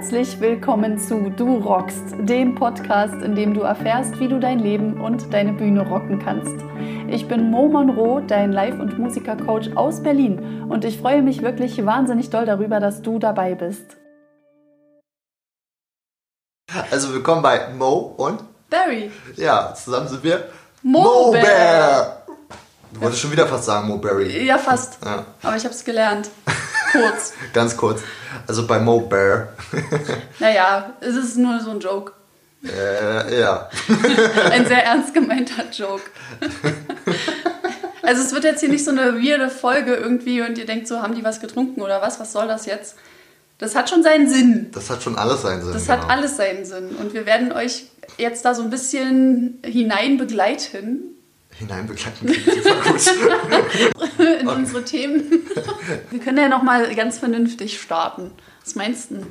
Herzlich willkommen zu Du rockst, dem Podcast, in dem du erfährst, wie du dein Leben und deine Bühne rocken kannst. Ich bin Mo Monroe, dein Live- und Musikercoach aus Berlin und ich freue mich wirklich wahnsinnig doll darüber, dass du dabei bist. Also willkommen bei Mo und Barry. Ja, zusammen sind wir Mo Bear. Du wolltest schon wieder fast sagen Mo Berry. Ja, fast. Ja. Aber ich habe es gelernt. Kurz. Ganz kurz. Also bei Mo Bear. naja, es ist nur so ein Joke. Äh, ja. Ein sehr ernst gemeinter Joke. Also es wird jetzt hier nicht so eine weirde Folge irgendwie und ihr denkt so, haben die was getrunken oder was? Was soll das jetzt? Das hat schon seinen Sinn. Das hat schon alles seinen Sinn. Das genau. hat alles seinen Sinn. Und wir werden euch jetzt da so ein bisschen hinein begleiten hineinbegleiten gut. in okay. unsere Themen. Wir können ja noch mal ganz vernünftig starten. Was meinst du?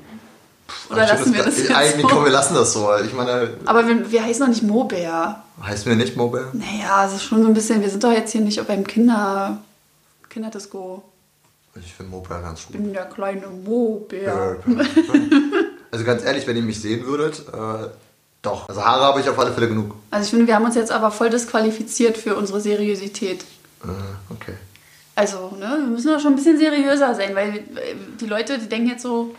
Oder Ach, lassen wir das, das jetzt Eigentlich, so? komm, wir lassen das so. Ich meine, Aber wir, wir heißen doch nicht Mobär. Heißen wir nicht Mobär? Naja, es ist schon so ein bisschen, wir sind doch jetzt hier nicht beim Kinder, Kinderdisco. Ich finde Mobär ganz gut. Ich bin der kleine Mobär. also ganz ehrlich, wenn ihr mich sehen würdet, äh, doch, also Haare habe ich auf alle Fälle genug. Also ich finde, wir haben uns jetzt aber voll disqualifiziert für unsere Seriosität. Äh, okay. Also, ne, wir müssen doch schon ein bisschen seriöser sein, weil die Leute, die denken jetzt so,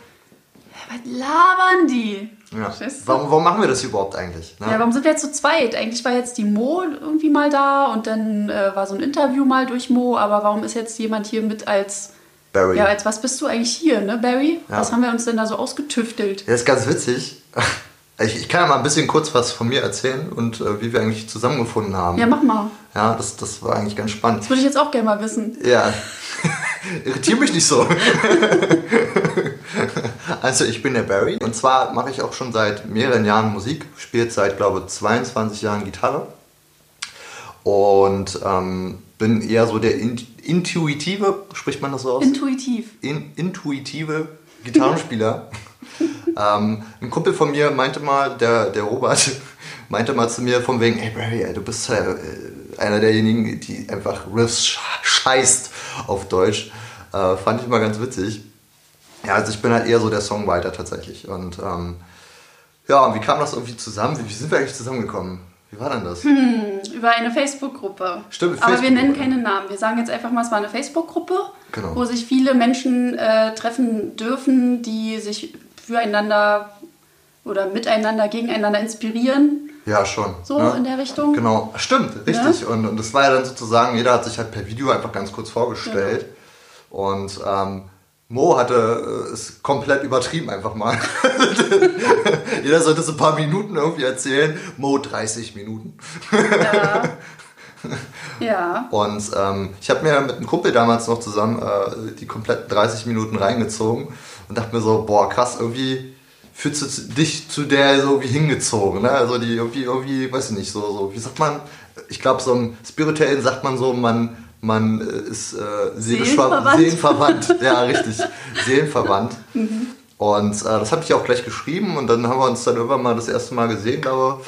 was labern die? Ja. Warum, warum, machen wir das überhaupt eigentlich? Ne? Ja, warum sind wir jetzt zu zweit? Eigentlich war jetzt die Mo irgendwie mal da und dann äh, war so ein Interview mal durch Mo, aber warum ist jetzt jemand hier mit als Barry? Ja, als was bist du eigentlich hier, ne, Barry? Ja. Was haben wir uns denn da so ausgetüftelt? Ja, ist ganz witzig. Ich, ich, kann ja mal ein bisschen kurz was von mir erzählen und äh, wie wir eigentlich zusammengefunden haben. Ja, mach mal. Ja, das, das war eigentlich ganz spannend. Das würde ich jetzt auch gerne mal wissen. Ja. Irritiere mich nicht so. also ich bin der Barry und zwar mache ich auch schon seit mehreren Jahren Musik, spiele seit glaube 22 Jahren Gitarre und ähm, bin eher so der in, intuitive, spricht man das so aus? Intuitiv. In, intuitive Gitarrenspieler. ähm, ein Kumpel von mir meinte mal, der, der Robert, meinte mal zu mir von wegen, ey Barry, du bist äh, einer derjenigen, die einfach Riffs scheißt auf Deutsch. Äh, fand ich mal ganz witzig. Ja, also ich bin halt eher so der Songwriter tatsächlich. Und ähm, ja, und wie kam das irgendwie zusammen? Wie, wie sind wir eigentlich zusammengekommen? Wie war denn das? Hm, über eine Facebook-Gruppe. Stimmt, Facebook Aber wir nennen keine Namen. Wir sagen jetzt einfach mal, es war eine Facebook-Gruppe, genau. wo sich viele Menschen äh, treffen dürfen, die sich füreinander oder miteinander, gegeneinander inspirieren. Ja, schon. So ne? in der Richtung. Genau, stimmt, richtig. Ja? Und, und das war ja dann sozusagen, jeder hat sich halt per Video einfach ganz kurz vorgestellt. Ja. Und ähm, Mo hatte es äh, komplett übertrieben einfach mal. Jeder sollte so ein paar Minuten irgendwie erzählen. Mo 30 Minuten. Ja. ja. Und ähm, ich habe mir mit einem Kumpel damals noch zusammen äh, die kompletten 30 Minuten reingezogen und dachte mir so, boah, krass, irgendwie fühlst du dich zu der so wie hingezogen. Ne? Also die irgendwie, irgendwie, weiß ich nicht, so, so wie sagt man, ich glaube, so im Spirituellen sagt man so, man man äh, ist äh, seelenverwandt. seelenverwandt. ja, richtig. Seelenverwandt. Mhm. Und äh, das habe ich auch gleich geschrieben und dann haben wir uns dann irgendwann mal das erste Mal gesehen, glaube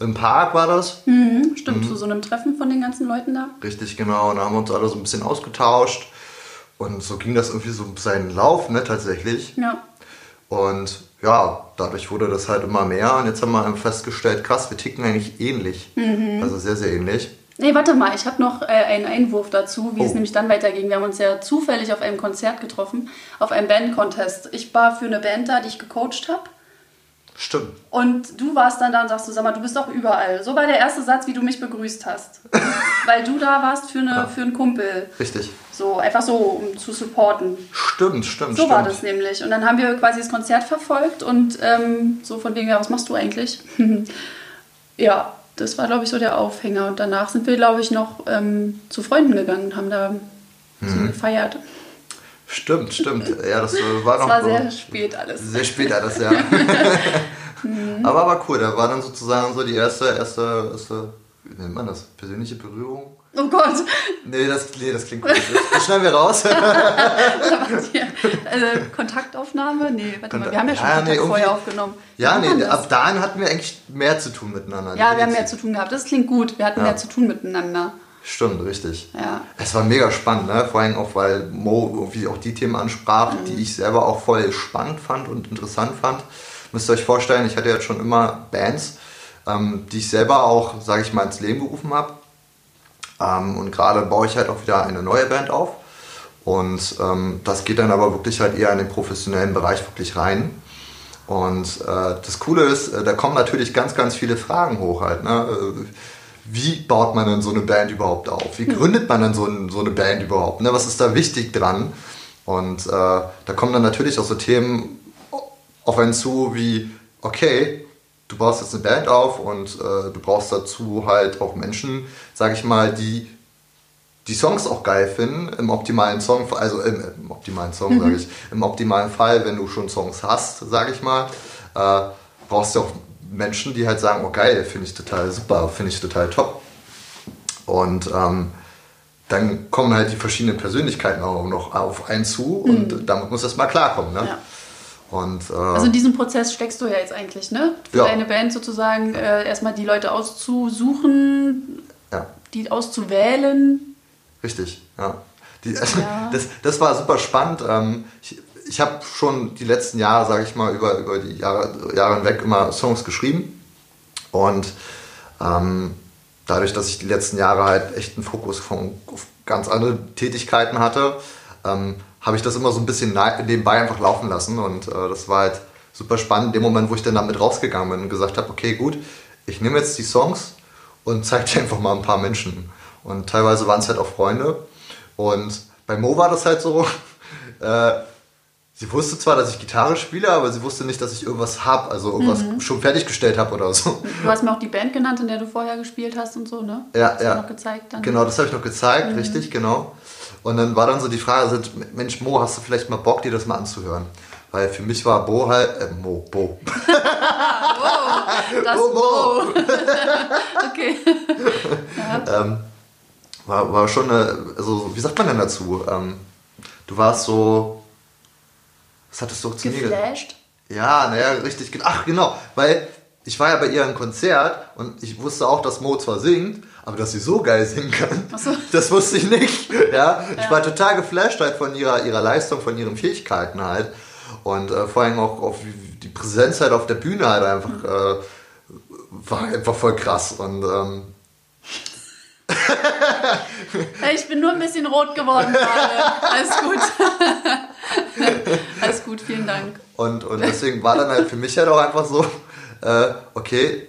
im Park war das. Mhm, stimmt, mhm. zu so einem Treffen von den ganzen Leuten da. Richtig, genau. Und da haben wir uns alle so ein bisschen ausgetauscht. Und so ging das irgendwie so seinen Lauf, ne, tatsächlich. Ja. Und ja, dadurch wurde das halt immer mehr. Und jetzt haben wir festgestellt, krass, wir ticken eigentlich ähnlich. Mhm. Also sehr, sehr ähnlich. Nee, warte mal, ich habe noch äh, einen Einwurf dazu, wie oh. es nämlich dann weiterging. Wir haben uns ja zufällig auf einem Konzert getroffen, auf einem Band-Contest. Ich war für eine Band da, die ich gecoacht habe. Stimmt. Und du warst dann da und sagst du, sag mal, du bist doch überall. So war der erste Satz, wie du mich begrüßt hast. Weil du da warst für, eine, ja. für einen Kumpel. Richtig. So, einfach so, um zu supporten. Stimmt, stimmt, So stimmt. war das nämlich. Und dann haben wir quasi das Konzert verfolgt und ähm, so von wegen, ja, was machst du eigentlich? ja, das war, glaube ich, so der Aufhänger. Und danach sind wir, glaube ich, noch ähm, zu Freunden gegangen und haben da mhm. gefeiert. Stimmt, stimmt. Ja, das war noch. Das war sehr spät alles. Sehr spät alles, ja. Aber war cool. Da war dann sozusagen so die erste, erste, erste, wie nennt man das? Persönliche Berührung. Oh Gott. Nee, das, nee, das klingt gut. Das schneiden wir raus. also, Kontaktaufnahme? Nee, warte mal, wir haben ja schon ja, Kontakt nee, vorher aufgenommen. Ja, nee, ab dahin hatten wir eigentlich mehr zu tun miteinander. Ja, wir haben mehr zu tun gehabt. Das klingt gut. Wir hatten ja. mehr zu tun miteinander. Stimmt, richtig. Ja. Es war mega spannend, ne? vor allem auch, weil Mo irgendwie auch die Themen ansprach, Mhm. die ich selber auch voll spannend fand und interessant fand. Müsst ihr euch vorstellen, ich hatte jetzt schon immer Bands, ähm, die ich selber auch, sage ich mal, ins Leben gerufen habe. Ähm, und gerade baue ich halt auch wieder eine neue Band auf. Und ähm, das geht dann aber wirklich halt eher in den professionellen Bereich wirklich rein. Und äh, das Coole ist, äh, da kommen natürlich ganz, ganz viele Fragen hoch halt. Ne? Äh, Wie baut man denn so eine Band überhaupt auf? Wie gründet man denn so, ein, so eine Band überhaupt? Ne? Was ist da wichtig dran? Und äh, da kommen dann natürlich auch so Themen auf einen zu wie, okay, du baust jetzt eine Band auf und äh, du brauchst dazu halt auch Menschen, sag ich mal, die die Songs auch geil finden, im optimalen Song, also im, im optimalen Song, sage ich, im optimalen Fall, wenn du schon Songs hast, sage ich mal, äh, brauchst du auch Menschen, die halt sagen, oh geil, finde ich total super, finde ich total top. Und ähm, dann kommen halt die verschiedenen Persönlichkeiten auch noch auf einen zu und damit muss das mal klarkommen. Ne? Ja. Und, äh, Also in diesem Prozess steckst du ja jetzt eigentlich, ne? Für Ja. deine Band sozusagen äh, erstmal die Leute auszusuchen, ja. die auszuwählen. Richtig, ja. Die, also, Ja. Das, das war super spannend. Ähm, ich ich habe schon die letzten Jahre, sage ich mal, über, über die Jahre, Jahre hinweg immer Songs geschrieben. Und ähm, dadurch, dass ich die letzten Jahre halt echt einen Fokus von, auf ganz andere Tätigkeiten hatte, ähm, habe ich das immer so ein bisschen nebenbei einfach laufen lassen. Und äh, das war halt super spannend, in dem Moment, wo ich dann damit rausgegangen bin und gesagt habe, okay, gut, ich nehme jetzt die Songs und zeige die einfach mal ein paar Menschen. Und teilweise waren es halt auch Freunde. Und bei Mo war das halt so, äh, sie wusste zwar, dass ich Gitarre spiele, aber sie wusste nicht, dass ich irgendwas habe, also irgendwas schon fertiggestellt habe oder so. Du hast mir auch die Band genannt, in der du vorher gespielt hast und so, ne? Ja, hast du ja. noch gezeigt dann. Genau, das habe ich noch gezeigt, richtig, genau. Und dann war dann so die Frage, also, Mensch Mo, hast du vielleicht mal Bock, dir das mal anzuhören? Weil für mich war Bo halt, äh, Mo, Bo. Das Oh, wow. okay. ähm, war, war schon eine, also wie sagt man denn dazu? Ähm, du warst so, was hattest du zu mir gesagt? Geflasht. Ja, naja, richtig. Ach, genau. Weil ich war ja bei ihrem Konzert und ich wusste auch, dass Mo zwar singt, aber dass sie so geil singen kann, so. das wusste ich nicht. Ja, ich war total geflasht halt von ihrer, ihrer Leistung, von ihren Fähigkeiten halt. Und äh, vor allem auch auf die Präsenz halt auf der Bühne halt einfach äh, war einfach voll krass. Und ähm, Ich bin nur ein bisschen rot geworden gerade. Alles gut. Alles gut, vielen Dank. Und, und deswegen war dann halt für mich halt auch einfach so, äh, okay,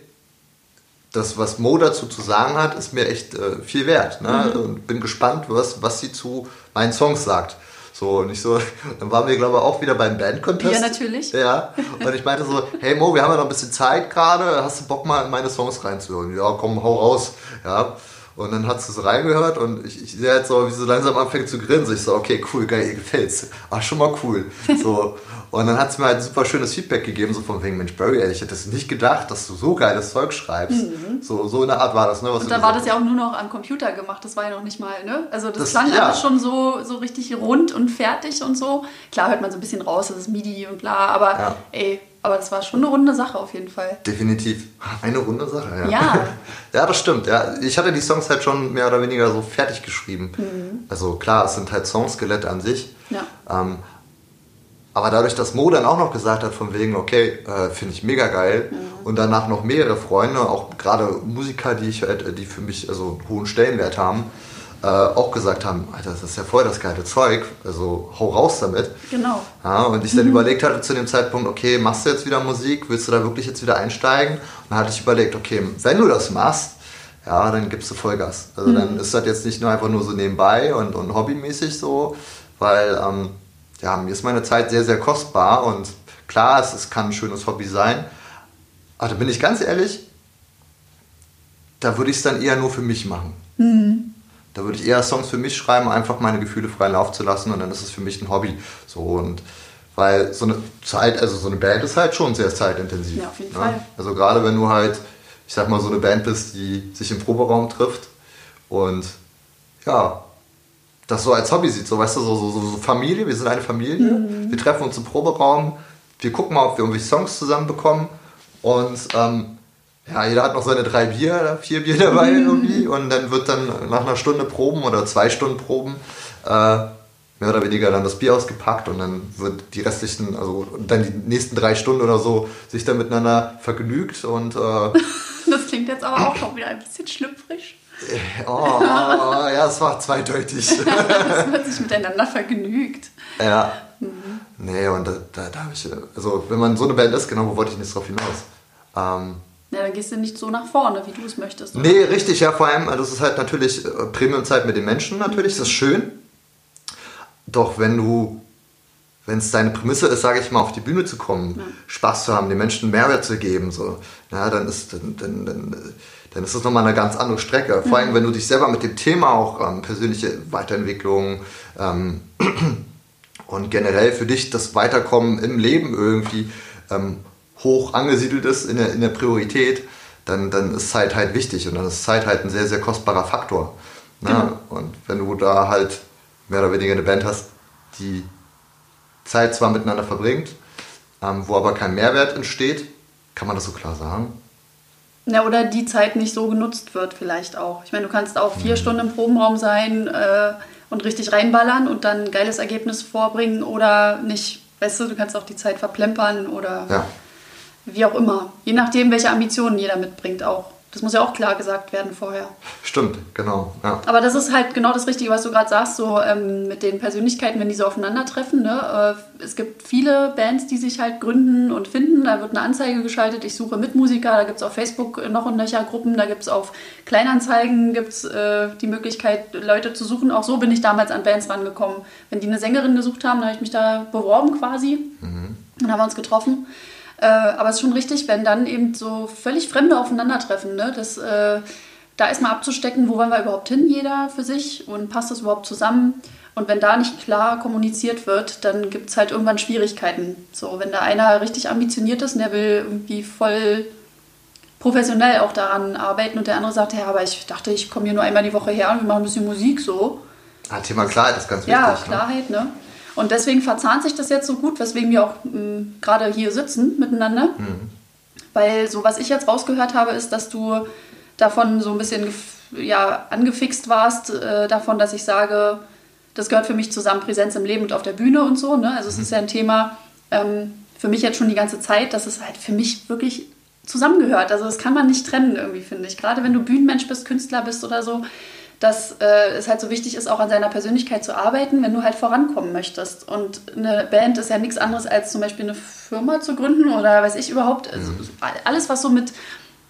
das, was Mo dazu zu sagen hat, ist mir echt äh, viel wert. Ne? Mhm. Und bin gespannt, was, was sie zu meinen Songs sagt. So, und ich so, dann waren wir, glaube ich, auch wieder beim Band-Contest. Ja, natürlich. Ja, und ich meinte so, hey Mo, wir haben ja noch ein bisschen Zeit gerade, hast du Bock mal in meine Songs reinzuhören? Ja, komm, hau raus. Ja, und dann hat sie so reingehört und ich, ich sehe halt so, wie sie langsam anfängt zu grinsen. Ich so, okay, cool, geil, ihr gefällt's. Ach, schon mal cool. So. Und dann hat sie mir halt super schönes Feedback gegeben, so von wegen, Mensch, Barry, ey, ich hätte es nicht gedacht, dass du so geiles Zeug schreibst. So, so in der Art war das, ne? Was Mhm. Und da war das ja auch nur noch am Computer gemacht, das war ja noch nicht mal, ne? Also das, Das- klang ja. alles schon so, so richtig rund und fertig und so. Klar hört man so ein bisschen raus, das ist MIDI und bla, aber Ja. ey, aber das war schon eine runde Sache auf jeden Fall. Definitiv. Eine runde Sache, ja. Ja. ja, das stimmt. Ja. Ich hatte die Songs halt schon mehr oder weniger so fertig geschrieben. Also klar, es sind halt Songskelette an sich. Ja. Ähm, aber dadurch, dass Mo dann auch noch gesagt hat, von wegen, okay, äh, finde ich mega geil, und danach noch mehrere Freunde, auch gerade Musiker, die, ich, halt, die für mich also einen hohen Stellenwert haben, äh, auch gesagt haben, Alter, das ist ja voll das geile Zeug, also hau raus damit. Genau. Ja, und ich dann überlegt hatte zu dem Zeitpunkt, okay, machst du jetzt wieder Musik, willst du da wirklich jetzt wieder einsteigen? Und dann hatte ich überlegt, okay, wenn du das machst, ja, dann gibst du Vollgas. Also dann ist das jetzt nicht nur einfach nur so nebenbei und, und hobbymäßig so, weil ähm, ja, mir ist meine Zeit sehr, sehr kostbar und klar, es, es kann ein schönes Hobby sein, aber da bin ich ganz ehrlich, da würde ich es dann eher nur für mich machen. Da würde ich eher Songs für mich schreiben, einfach meine Gefühle freien Lauf zu lassen und dann ist es für mich ein Hobby. So und weil so eine Zeit, also so eine Band ist halt schon sehr zeitintensiv. Ja, auf jeden ne? Fall. Also gerade wenn du halt, ich sag mal, so eine Band bist, die sich im Proberaum trifft und ja, das so als Hobby sieht, so weißt du, so, so, so Familie, wir sind eine Familie, Mhm. wir treffen uns im Proberaum, wir gucken mal, ob wir irgendwie Songs zusammenbekommen und ähm, ja, jeder hat noch seine drei Bier, vier Bier dabei irgendwie und dann wird dann nach einer Stunde Proben oder zwei Stunden Proben äh, mehr oder weniger dann das Bier ausgepackt und dann wird die restlichen, also dann die nächsten drei Stunden oder so sich dann miteinander vergnügt und äh, das klingt jetzt aber auch schon wieder ein bisschen schlüpfrig. Oh, oh, ja, es war zweideutig. es wird sich miteinander vergnügt. Ja. Mhm. Nee, und da, da, da habe ich, also wenn man so eine Band ist, genau, wo wollte ich nicht drauf hinaus? Ähm, ja, dann gehst du nicht so nach vorne, wie du es möchtest. Oder? Nee, richtig, ja, vor allem, also es ist halt natürlich äh, Premium-Zeit mit den Menschen natürlich, das ist schön. Doch wenn du, wenn es deine Prämisse ist, sage ich mal, auf die Bühne zu kommen, ja. Spaß zu haben, den Menschen Mehrwert zu geben, so, ja, dann ist, dann, dann, dann, dann ist das nochmal eine ganz andere Strecke. Vor allem, wenn du dich selber mit dem Thema auch ähm, persönliche Weiterentwicklung ähm, und generell für dich das Weiterkommen im Leben irgendwie ähm, hoch angesiedelt ist in der, in der Priorität, dann, dann ist Zeit halt wichtig und dann ist Zeit halt ein sehr, sehr kostbarer Faktor. Ne? Genau. Und wenn du da halt mehr oder weniger eine Band hast, die Zeit zwar miteinander verbringt, ähm, wo aber kein Mehrwert entsteht, kann man das so klar sagen? Ja, oder die Zeit nicht so genutzt wird vielleicht auch. Ich meine, du kannst auch vier mhm. Stunden im Probenraum sein äh, und richtig reinballern und dann ein geiles Ergebnis vorbringen oder nicht. Weißt du, du kannst auch die Zeit verplempern oder ja. wie auch immer. Je nachdem, welche Ambitionen jeder mitbringt auch. Das muss ja auch klar gesagt werden vorher. Stimmt, genau. Ja. Aber das ist halt genau das Richtige, was du gerade sagst, so ähm, mit den Persönlichkeiten, wenn die so aufeinandertreffen. Ne? Äh, es gibt viele Bands, die sich halt gründen und finden. Da wird eine Anzeige geschaltet, ich suche Mitmusiker. Da gibt es auf Facebook noch und nöcher Gruppen. Da gibt es auf Kleinanzeigen gibt's, äh, die Möglichkeit, Leute zu suchen. Auch so bin ich damals an Bands rangekommen. Wenn die eine Sängerin gesucht haben, dann habe ich mich da beworben quasi. Mhm. Dann haben wir uns getroffen. Äh, aber es ist schon richtig, wenn dann eben so völlig Fremde aufeinandertreffen, ne? das, äh, da erstmal abzustecken, wo wollen wir überhaupt hin, jeder für sich und passt das überhaupt zusammen. Und wenn da nicht klar kommuniziert wird, dann gibt es halt irgendwann Schwierigkeiten. So, wenn da einer richtig ambitioniert ist und der will irgendwie voll professionell auch daran arbeiten und der andere sagt, ja, aber ich dachte, ich komme hier nur einmal die Woche her und wir machen ein bisschen Musik so. Ah, Thema Klarheit ist ganz wichtig. Ja, ne? Klarheit, ne? ne? Und deswegen verzahnt sich das jetzt so gut, weswegen wir auch ähm, gerade hier sitzen miteinander. Mhm. Weil so, was ich jetzt rausgehört habe, ist, dass du davon so ein bisschen ja, angefixt warst, äh, davon, dass ich sage, das gehört für mich zusammen, Präsenz im Leben und auf der Bühne und so. Ne? Also es ist ja ein Thema ähm, für mich jetzt schon die ganze Zeit, dass es halt für mich wirklich zusammengehört. Also das kann man nicht trennen irgendwie, finde ich. Gerade wenn du Bühnenmensch bist, Künstler bist oder so, dass äh, es halt so wichtig ist, auch an seiner Persönlichkeit zu arbeiten, wenn du halt vorankommen möchtest. Und eine Band ist ja nichts anderes als zum Beispiel eine Firma zu gründen oder weiß ich überhaupt. Also mhm. alles, was so mit,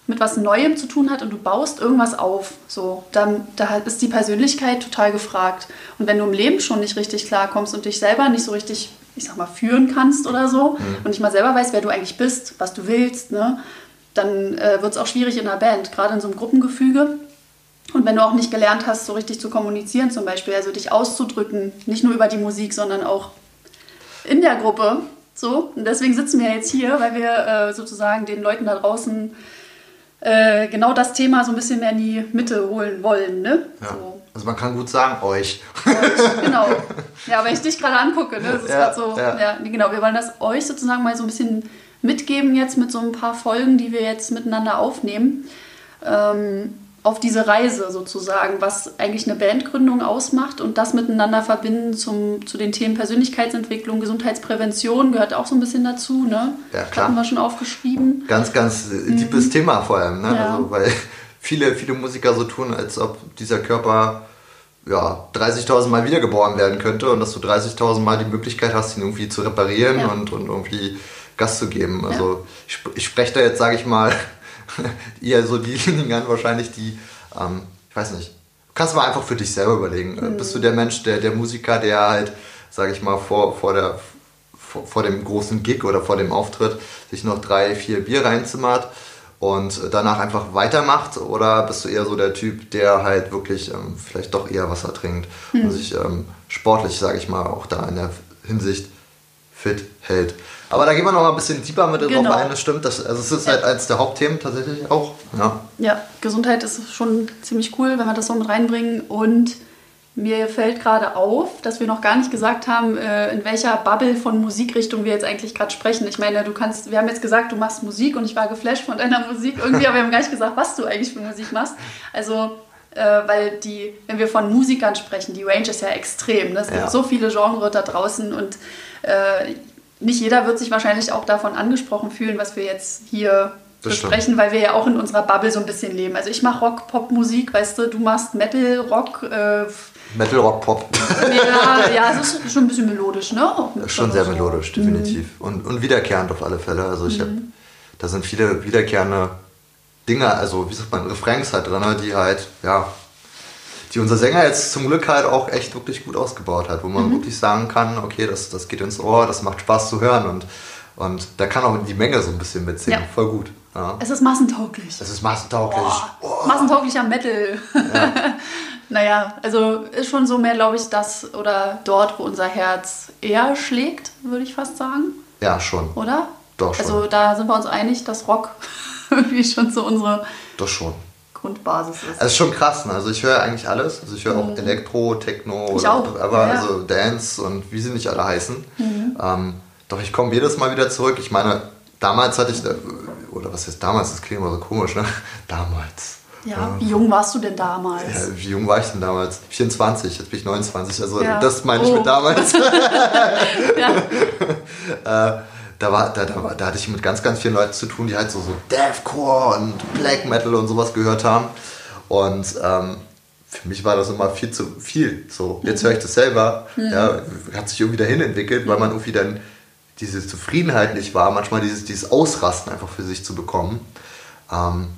mit was Neuem zu tun hat und du baust irgendwas auf, so, dann da ist die Persönlichkeit total gefragt. Und wenn du im Leben schon nicht richtig klarkommst und dich selber nicht so richtig, ich sag mal, führen kannst oder so mhm. und nicht mal selber weißt, wer du eigentlich bist, was du willst, ne, dann äh, wird es auch schwierig in einer Band, gerade in so einem Gruppengefüge und wenn du auch nicht gelernt hast, so richtig zu kommunizieren zum Beispiel, also dich auszudrücken, nicht nur über die Musik, sondern auch in der Gruppe. So, und deswegen sitzen wir jetzt hier, weil wir äh, sozusagen den Leuten da draußen äh, genau das Thema so ein bisschen mehr in die Mitte holen wollen. Ne? Ja. So. Also man kann gut sagen, euch. euch. Genau. Ja, wenn ich dich gerade angucke, ne? das ist ja, so, ja. ja. genau, wir wollen das euch sozusagen mal so ein bisschen mitgeben jetzt mit so ein paar Folgen, die wir jetzt miteinander aufnehmen. Ähm, auf diese Reise sozusagen, was eigentlich eine Bandgründung ausmacht und das miteinander verbinden zum, zu den Themen Persönlichkeitsentwicklung, Gesundheitsprävention gehört auch so ein bisschen dazu. Ne? Ja, klar. Hatten wir schon aufgeschrieben. Ganz, ganz mhm. tiefes Thema vor allem, ne? Ja. Also, weil viele, viele Musiker so tun, als ob dieser Körper ja, 30.000 Mal wiedergeboren werden könnte und dass du 30.000 Mal die Möglichkeit hast, ihn irgendwie zu reparieren ja. und, und irgendwie Gas zu geben. Also ich, ich spreche da jetzt, sage ich mal, eher so diejenigen an, wahrscheinlich, die, ähm, ich weiß nicht, kannst du mal einfach für dich selber überlegen. Mhm. Bist du der Mensch, der, der Musiker, der halt, sage ich mal, vor, vor, der, vor, vor, dem großen Gig oder vor dem Auftritt sich noch drei, vier Bier reinzimmert und danach einfach weitermacht? Oder bist du eher so der Typ, der halt wirklich ähm, vielleicht doch eher Wasser trinkt mhm. und sich ähm, sportlich, sage ich mal, auch da in der Hinsicht fit hält? Aber da gehen wir noch mal ein bisschen tiefer mit genau. drauf ein, das stimmt. Das, also es ist halt eines der Hauptthemen tatsächlich auch. Ja. ja, Gesundheit ist schon ziemlich cool, wenn wir das so mit reinbringen. Und Mir fällt gerade auf, dass wir noch gar nicht gesagt haben, äh, in welcher Bubble von Musikrichtung wir jetzt eigentlich gerade sprechen. Ich meine, du kannst, wir haben jetzt gesagt, du machst Musik und ich war geflasht von deiner Musik irgendwie, aber wir haben gar nicht gesagt, was du eigentlich für Musik machst. Also, äh, weil die, wenn wir von Musikern sprechen, die Range ist ja extrem. Ne? Es ja. gibt so viele Genres da draußen und äh, nicht jeder wird sich wahrscheinlich auch davon angesprochen fühlen, was wir jetzt hier besprechen, weil wir ja auch in unserer Bubble so ein bisschen leben. Also ich mache Rock, Pop, Musik, weißt du, du machst Metal, Rock. Äh, Metal, Rock, Pop. Ja, ja, es ist schon ein bisschen melodisch, ne? Schon sehr melodisch, definitiv. Mhm. Und, und wiederkehrend auf alle Fälle. Also ich mhm. habe, da sind viele wiederkehrende Dinge, also wie sagt man, Refrains halt drin, die halt, ja, die unser Sänger jetzt zum Glück halt auch echt wirklich gut ausgebaut hat, wo man mhm. wirklich sagen kann, okay, das, das geht ins Ohr, das macht Spaß zu hören und, und da kann auch die Menge so ein bisschen mitsingen, ja. voll gut. Ja. Es ist massentauglich. Es ist massentauglich. Oh, oh. Massentauglicher Metal. Ja. naja, also ist schon so mehr, glaube ich, das oder dort, wo unser Herz eher schlägt, würde ich fast sagen. Ja, schon. Oder? Doch schon. Also da sind wir uns einig, dass Rock irgendwie schon so unsere Doch schon. Grundbasis ist. Es ist schon krass, ne? Also ich höre eigentlich alles. Also ich höre auch mhm. Elektro, Techno, ich auch. aber ja. also Dance und wie sie nicht alle heißen. Mhm. Ähm, doch ich komme jedes Mal wieder zurück. Ich meine, damals hatte ich, oder was heißt damals, das klingt immer so komisch, ne? Damals. Ja, wie jung warst du denn damals? Ja, wie jung war ich denn damals? 24, jetzt bin ich 29, also ja. das meine ich oh. mit damals. ja. äh, da, war, da, da, da, hatte ich mit ganz, ganz vielen Leuten zu tun, die halt so, so Deathcore und Black Metal und sowas gehört haben. Und ähm, für mich war das immer viel zu viel. So, jetzt höre ich das selber, mhm. ja, hat sich irgendwie dahin entwickelt, weil man irgendwie dann diese Zufriedenheit nicht war, manchmal dieses, dieses Ausrasten einfach für sich zu bekommen. Ähm,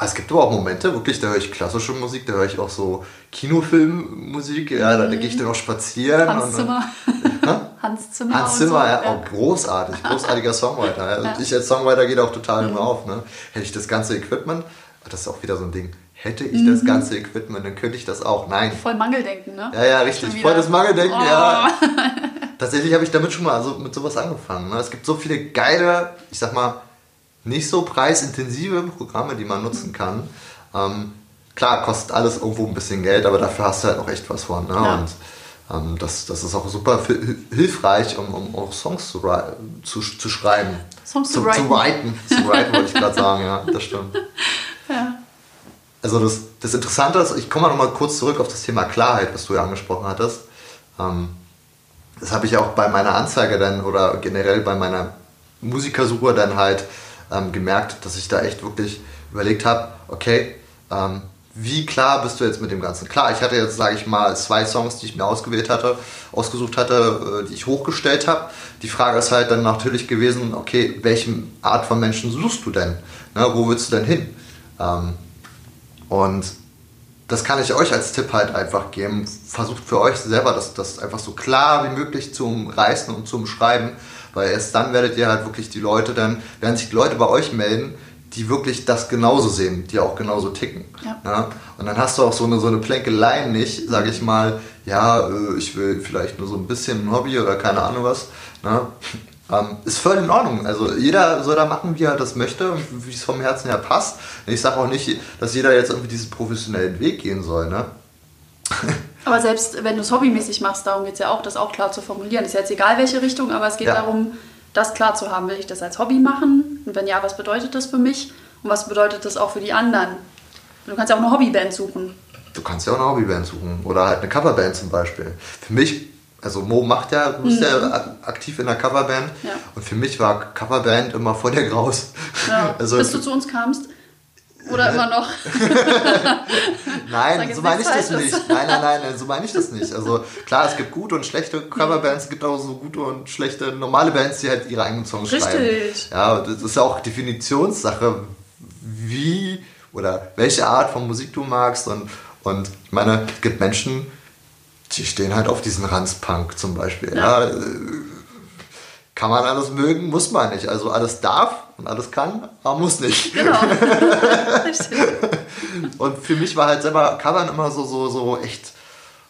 es gibt aber auch Momente, wirklich, da höre ich klassische Musik, da höre ich auch so Kinofilmmusik, ja, da, da gehe ich dann auch spazieren. Hans Zimmer. Hans Zimmer. Hans Zimmer, so. ja, auch großartig, großartiger Songwriter. Ja. Ich als Songwriter gehe da auch total mhm. immer auf. Ne? Hätte ich das ganze Equipment, das ist auch wieder so ein Ding, hätte ich mhm. das ganze Equipment, dann könnte ich das auch. Nein. Voll Mangeldenken, ne? Ja, ja, richtig. Voll das Mangeldenken, oh. ja. Tatsächlich habe ich damit schon mal also mit sowas angefangen. Ne? Es gibt so viele geile, ich sag mal, nicht so preisintensive Programme, die man nutzen kann. Ähm, klar, kostet alles irgendwo ein bisschen Geld, aber dafür hast du halt auch echt was von. Ne? Ja. Und ähm, das, das ist auch super hilfreich, um, um auch Songs zu, zu, zu schreiben. Songs zu, zu writen. Zu writen, zu writen wollte ich gerade sagen, ja, das stimmt. Ja. Also das, das Interessante ist, ich komme noch mal kurz zurück auf das Thema Klarheit, was du ja angesprochen hattest. Ähm, das habe ich auch bei meiner Anzeige dann oder generell bei meiner Musikersuche dann halt ähm, gemerkt, dass ich da echt wirklich überlegt habe, okay, ähm, wie klar bist du jetzt mit dem Ganzen? Klar, ich hatte jetzt, sage ich mal, zwei Songs, die ich mir ausgewählt hatte, ausgesucht hatte, äh, die ich hochgestellt habe. Die Frage ist halt dann natürlich gewesen, okay, welche Art von Menschen suchst du denn? Ne, wo willst du denn hin? Ähm, und das kann ich euch als Tipp halt einfach geben. Versucht für euch selber das, das einfach so klar wie möglich zu umreißen und zu umschreiben, weil erst dann werdet ihr halt wirklich die Leute dann, werden sich die Leute bei euch melden, die wirklich das genauso sehen, die auch genauso ticken. Ja. ja? Und dann hast du auch so eine, so eine Plänkelei nicht, sage ich mal, ja, äh, ich will vielleicht nur so ein bisschen ein Hobby oder keine Ahnung was. Ne? Ähm, ist völlig in Ordnung. Also jeder soll da machen, wie er das möchte und wie es vom Herzen her passt. Ich sage auch nicht, dass jeder jetzt irgendwie diesen professionellen Weg gehen soll. Ne? aber selbst wenn du es hobbymäßig machst, darum geht es ja auch, das auch klar zu formulieren. Ist jetzt egal, welche Richtung, aber es geht ja. darum, das klar zu haben. Will ich das als Hobby machen? Und wenn ja, was bedeutet das für mich? Und was bedeutet das auch für die anderen? Du kannst ja auch eine Hobbyband suchen. Du kannst ja auch eine Hobbyband suchen. Oder halt eine Coverband zum Beispiel. Für mich, also Mo macht ja, du bist mhm. ja aktiv in der Coverband. Ja. Und für mich war Coverband immer vor der Graus. Ja. Also, Bis du zu uns kamst? Oder immer noch? nein, so meine ich das nicht. Nein, nein, nein, so meine ich das nicht. Also klar, es gibt gute und schlechte Coverbands, es gibt auch so gute und schlechte normale Bands, die halt ihre eigenen Songs Richtig. schreiben. Ja, das ist ja auch Definitionssache, wie oder welche Art von Musik du magst. Und, und ich meine, es gibt Menschen, die stehen halt auf diesen Ranzpunk zum Beispiel. Ja. ja kann man alles mögen, muss man nicht. Also alles darf und alles kann, aber muss nicht. Genau. und für mich war halt selber Covern immer so, so, so echt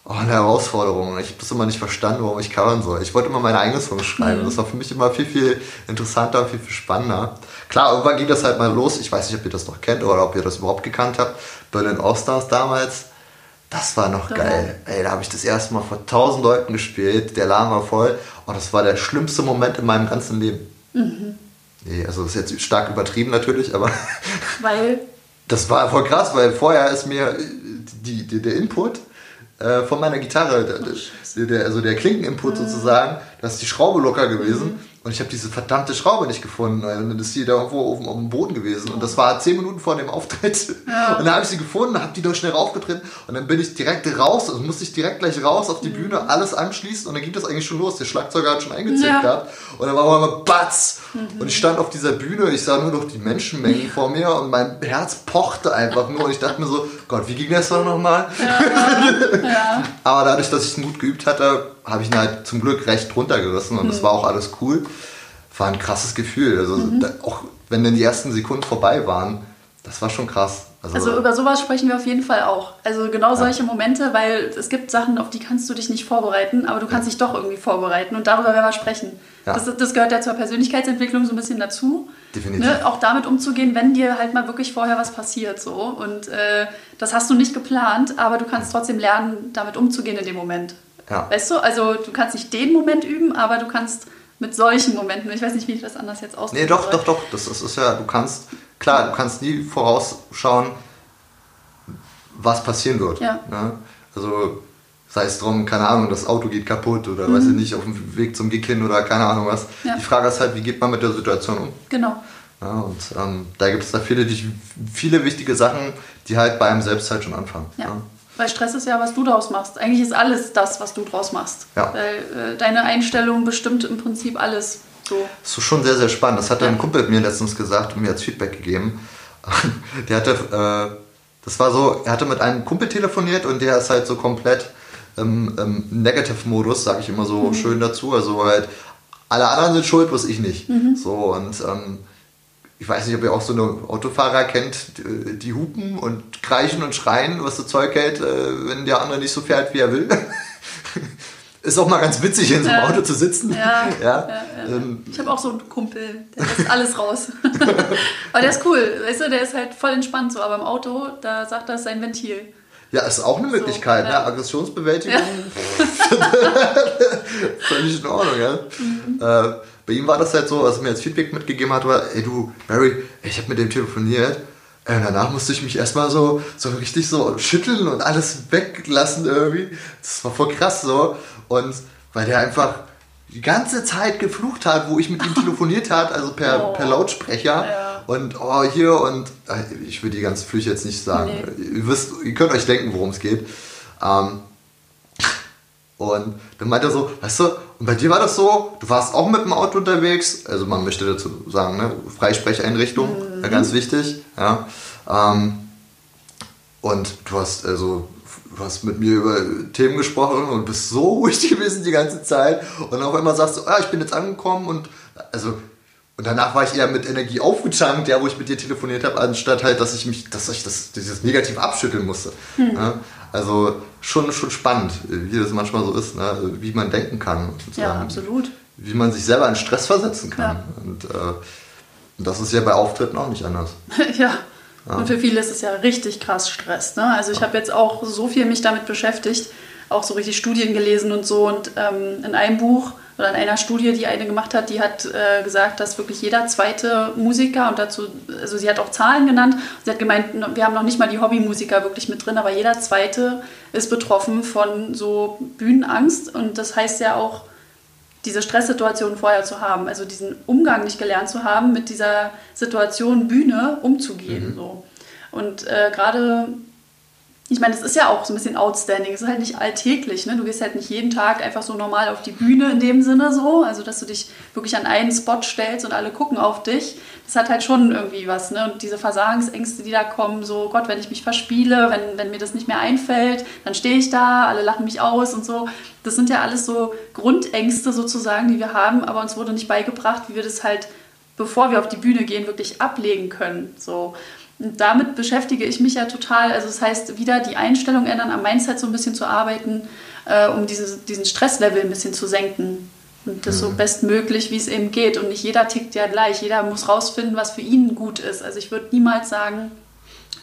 oh, eine Herausforderung. Ich habe das immer nicht verstanden, warum ich covern soll. Ich wollte immer meine eigenen Songs schreiben. Mhm. Das war für mich immer viel, viel interessanter und viel, viel spannender. Klar, irgendwann ging das halt mal los. Ich weiß nicht, ob ihr das noch kennt oder ob ihr das überhaupt gekannt habt. Berlin All-Stars damals Das war noch geil. Ey, da habe ich das erste Mal vor tausend Leuten gespielt. Der Laden war voll. Und das war der schlimmste Moment in meinem ganzen Leben. Mhm. Nee, also das ist jetzt stark übertrieben natürlich, aber. Weil? Das war voll krass, weil vorher ist mir die, die der Input äh, von meiner Gitarre, der, der, also der Klinkeninput mhm. sozusagen, da ist die Schraube locker gewesen. Mhm. Und ich habe diese verdammte Schraube nicht gefunden. Und dann ist die da irgendwo auf, auf dem Boden gewesen. Und das war zehn Minuten vor dem Auftritt. Ja. Und dann habe ich sie gefunden, habe die doch schnell raufgetreten. Und dann bin ich direkt raus, also musste ich direkt gleich raus auf die mhm. Bühne, alles anschließen. Und dann ging das eigentlich schon los. Der Schlagzeuger hat schon eingezählt ja. gehabt. Und dann war auf einmal Batz. Mhm. Und ich stand auf dieser Bühne, ich sah nur noch die Menschenmengen ja. vor mir. Und mein Herz pochte einfach nur. Und ich dachte mir so, Gott, wie ging das nochmal? Ja. Aber dadurch, dass ich es gut geübt hatte, habe ich ihn halt zum Glück recht runtergerissen und mhm. das war auch alles cool. War ein krasses Gefühl. Also mhm. da, auch wenn dann die ersten Sekunden vorbei waren, das war schon krass. Also, also, über sowas sprechen wir auf jeden Fall auch. Also genau solche ja. Momente, weil es gibt Sachen, auf die kannst du dich nicht vorbereiten, aber du kannst dich doch irgendwie vorbereiten und darüber werden wir sprechen. Ja. Das, das, gehört ja zur Persönlichkeitsentwicklung so ein bisschen dazu. Definitiv. Ne? Auch damit umzugehen, wenn dir halt mal wirklich vorher was passiert. So. Und äh, das hast du nicht geplant, aber du kannst trotzdem lernen, damit umzugehen in dem Moment. Ja. Weißt du, also du kannst nicht den Moment üben, aber du kannst mit solchen Momenten, ich weiß nicht, wie ich das anders jetzt ausdrücke. Nee, doch, soll. doch, doch, das ist, ist ja, du kannst, klar, du kannst nie vorausschauen, was passieren wird. Ja. Ne? Also sei es drum, keine Ahnung, das Auto geht kaputt oder mhm. weiß ich nicht, auf dem Weg zum Gig hin oder keine Ahnung was. Ja. Die Frage ist halt, wie geht man mit der Situation um? Genau. Ja, und ähm, da gibt es da viele, die, viele wichtige Sachen, die halt bei einem selbst halt schon anfangen. Ja. ja. Weil Stress ist ja, was du draus machst. Eigentlich ist alles das, was du draus machst. Ja. Weil äh, deine Einstellung bestimmt im Prinzip alles. So. Das ist schon sehr, sehr spannend. Das hat ja. ein Kumpel mir letztens gesagt und mir als Feedback gegeben. der hatte, äh, das war so, er hatte mit einem Kumpel telefoniert und der ist halt so komplett im, im Negative-Modus, sage ich immer so mhm. schön dazu. Also halt, alle anderen sind schuld, was ich nicht. Mhm. So und ähm, ich weiß nicht, ob ihr auch so eine Autofahrer kennt, die, hupen und kreischen und schreien, was so Zeug hält, äh, wenn der andere nicht so fährt, wie er will. ist auch mal ganz witzig, in so einem ja. Auto zu sitzen. Ja. ja ähm, ich habe auch so einen Kumpel, der lässt alles raus. aber der ist cool, weißt du, der ist halt voll entspannt so, aber im Auto, da sagt er, ist sein Ventil. Ja, ist auch eine Möglichkeit, so, ne? Aggressionsbewältigung. Völlig in Ordnung, ja. Mhm. Äh, bei ihm war das halt so, was er mir als Feedback mitgegeben hat, war, ey du, Barry, ich habe mit dem telefoniert. Und äh, danach musste ich mich erstmal so, so richtig so schütteln und alles weglassen irgendwie. Das war voll krass so. Und weil der einfach die ganze Zeit geflucht hat, wo ich mit ihm telefoniert hat, also per, oh. per Lautsprecher. Ja. Und oh, hier und äh, ich will die ganzen Flüche jetzt nicht sagen. Nee. Ihr, wisst, ihr könnt euch denken, worum es geht. Ähm, und dann meinte er so, weißt du, und bei dir war das so, du warst auch mit dem Auto unterwegs, also man möchte dazu sagen, ne, Freisprecheinrichtung, mhm. ja, ganz wichtig, ja. Ähm, und du hast also du hast mit mir über Themen gesprochen und bist so ruhig gewesen die ganze Zeit und auf einmal sagst du, ah, ich bin jetzt angekommen und also und danach war ich eher mit Energie aufgetankt, ja, wo ich mit dir telefoniert habe, anstatt halt, dass ich mich, dass ich das, dieses Negativ abschütteln musste. Mhm. Ja. Also schon, schon spannend, wie das manchmal so ist, ne? wie man denken kann. Ja, ähm, absolut. Wie man sich selber in Stress versetzen kann. Ja. Und, äh, das ist ja bei Auftritten auch nicht anders. ja. ja. Und für viele ist es ja richtig krass Stress. Ne? Also ich habe jetzt auch so viel mich damit beschäftigt, auch so richtig Studien gelesen und so. Und ähm, in einem Buch oder in einer Studie, die eine gemacht hat, die hat äh, gesagt, dass wirklich jeder zweite Musiker und dazu, also sie hat auch Zahlen genannt, sie hat gemeint, wir haben noch nicht mal die Hobbymusiker wirklich mit drin, aber jeder zweite ist betroffen von so Bühnenangst und das heißt ja auch, diese Stresssituation vorher zu haben, also diesen Umgang nicht gelernt zu haben, mit dieser Situation Bühne umzugehen. Mhm. So. Und äh, gerade ich meine, das ist ja auch so ein bisschen outstanding. Es ist halt nicht alltäglich. Ne? Du gehst halt nicht jeden Tag einfach so normal auf die Bühne in dem Sinne so. Also, dass du dich wirklich an einen Spot stellst und alle gucken auf dich. Das hat halt schon irgendwie was. Ne? Und diese Versagensängste, die da kommen, so Gott, wenn ich mich verspiele, wenn, wenn mir das nicht mehr einfällt, dann stehe ich da, alle lachen mich aus und so. Das sind ja alles so Grundängste sozusagen, die wir haben. Aber uns wurde nicht beigebracht, wie wir das halt, bevor wir auf die Bühne gehen, wirklich ablegen können. So. Und damit beschäftige ich mich ja total. Also das heißt, wieder die Einstellung ändern, am Mindset so ein bisschen zu arbeiten, äh, um diese, diesen Stresslevel ein bisschen zu senken. Und das mhm. so bestmöglich, wie es eben geht. Und nicht jeder tickt ja gleich. Jeder muss rausfinden, was für ihn gut ist. Also ich würde niemals sagen,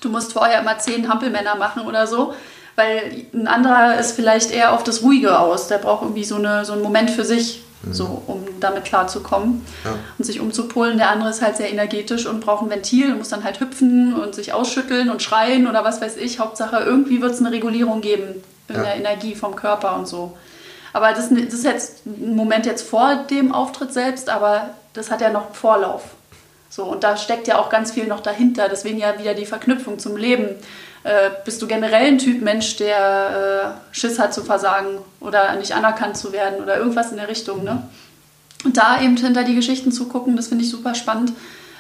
du musst vorher immer zehn Hampelmänner machen oder so, Weil ein anderer ist vielleicht eher auf das Ruhige aus. Der braucht irgendwie so, eine, so einen Moment für sich, mhm. so, um damit klarzukommen ja. und sich umzupolen. Der andere ist halt sehr energetisch und braucht ein Ventil und muss dann halt hüpfen und sich ausschütteln und schreien oder was weiß ich. Hauptsache, irgendwie wird es eine Regulierung geben in ja. der Energie vom Körper und so. Aber das, das ist jetzt ein Moment jetzt vor dem Auftritt selbst, aber das hat ja noch Vorlauf. So, und da steckt ja auch ganz viel noch dahinter. Deswegen ja wieder die Verknüpfung zum Leben. Äh, bist du generell ein Typ Mensch, der äh, Schiss hat zu versagen oder nicht anerkannt zu werden oder irgendwas in der Richtung. Ne? Und da eben hinter die Geschichten zu gucken, das finde ich super spannend,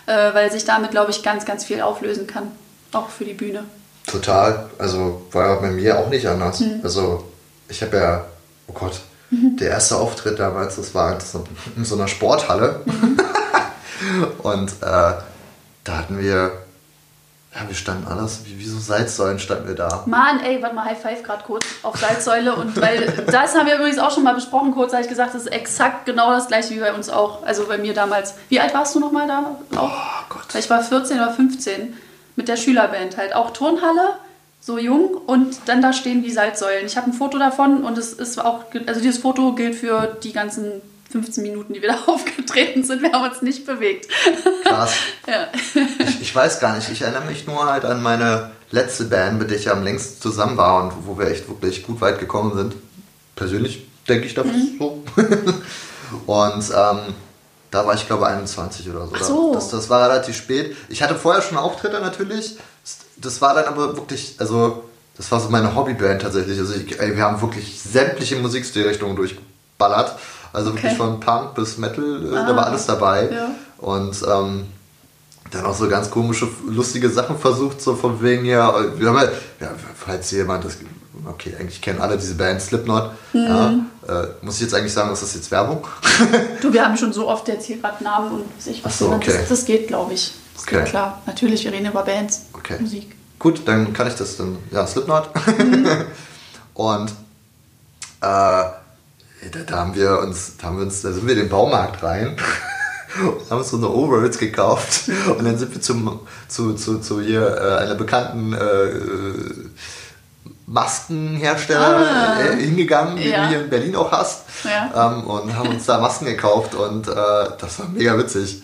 äh, weil sich damit, glaube ich, ganz, ganz viel auflösen kann. Auch für die Bühne. Total. Also war ja bei mir auch nicht anders. Mhm. Also ich habe ja, oh Gott, mhm. der erste Auftritt damals, das war in so einer Sporthalle. Mhm. Und äh, da hatten wir, ja, wir standen alles, wie, wie so Salzsäulen standen wir da. Mann, ey, warte mal, High Five gerade kurz auf Salzsäule. Und weil, das haben wir übrigens auch schon mal besprochen, kurz habe ich gesagt, das ist exakt genau das gleiche wie bei uns auch. Also bei mir damals. Wie alt warst du nochmal da? Auch? Oh Gott. Ich war 14 oder 15 mit der Schülerband halt. Auch Turnhalle, so jung und dann da stehen die Salzsäulen. Ich habe ein Foto davon und es ist auch, also dieses Foto gilt für die ganzen 15 Minuten, die wir da aufgetreten sind. Wir haben uns nicht bewegt. Krass. ja. ich, ich, weiß gar nicht. Ich erinnere mich nur halt an meine letzte Band, mit der ich am längsten zusammen war und wo wir echt wirklich gut weit gekommen sind. Persönlich denke ich das mhm. so. und ähm, da war ich glaube 21 oder so. Ach so. Das, das war relativ spät. Ich hatte vorher schon Auftritte natürlich. Das war dann aber wirklich, also das war so meine Hobbyband tatsächlich. Also ich, ey, wir haben wirklich sämtliche Musikstilrichtungen durchballert. Also wirklich okay. von Punk bis Metal, ah, da war alles dabei. Ja. Und ähm, dann auch so ganz komische, lustige Sachen versucht, so von wegen, ja, wir haben ja, ja falls jemand das, okay, eigentlich kennen alle diese Band Slipknot, mhm. ja, äh, muss ich jetzt eigentlich sagen, ist das jetzt Werbung? du, wir haben schon so oft jetzt hier gerade Namen und ich was so, okay. das, das, geht, glaube ich. Das okay. geht klar. Natürlich, wir reden über Bands, okay. Musik. Gut, dann kann ich das dann, ja, Slipknot. Mhm. und äh, da, da, haben wir uns, da haben wir uns, da sind wir in den Baumarkt rein und haben uns so eine Overalls gekauft und dann sind wir zum, zu, zu, zu hier äh, einer bekannten äh, Maskenhersteller ah, äh, hingegangen, den ja. du hier in Berlin auch hast ja. ähm, und haben uns da Masken gekauft und äh, das war mega witzig.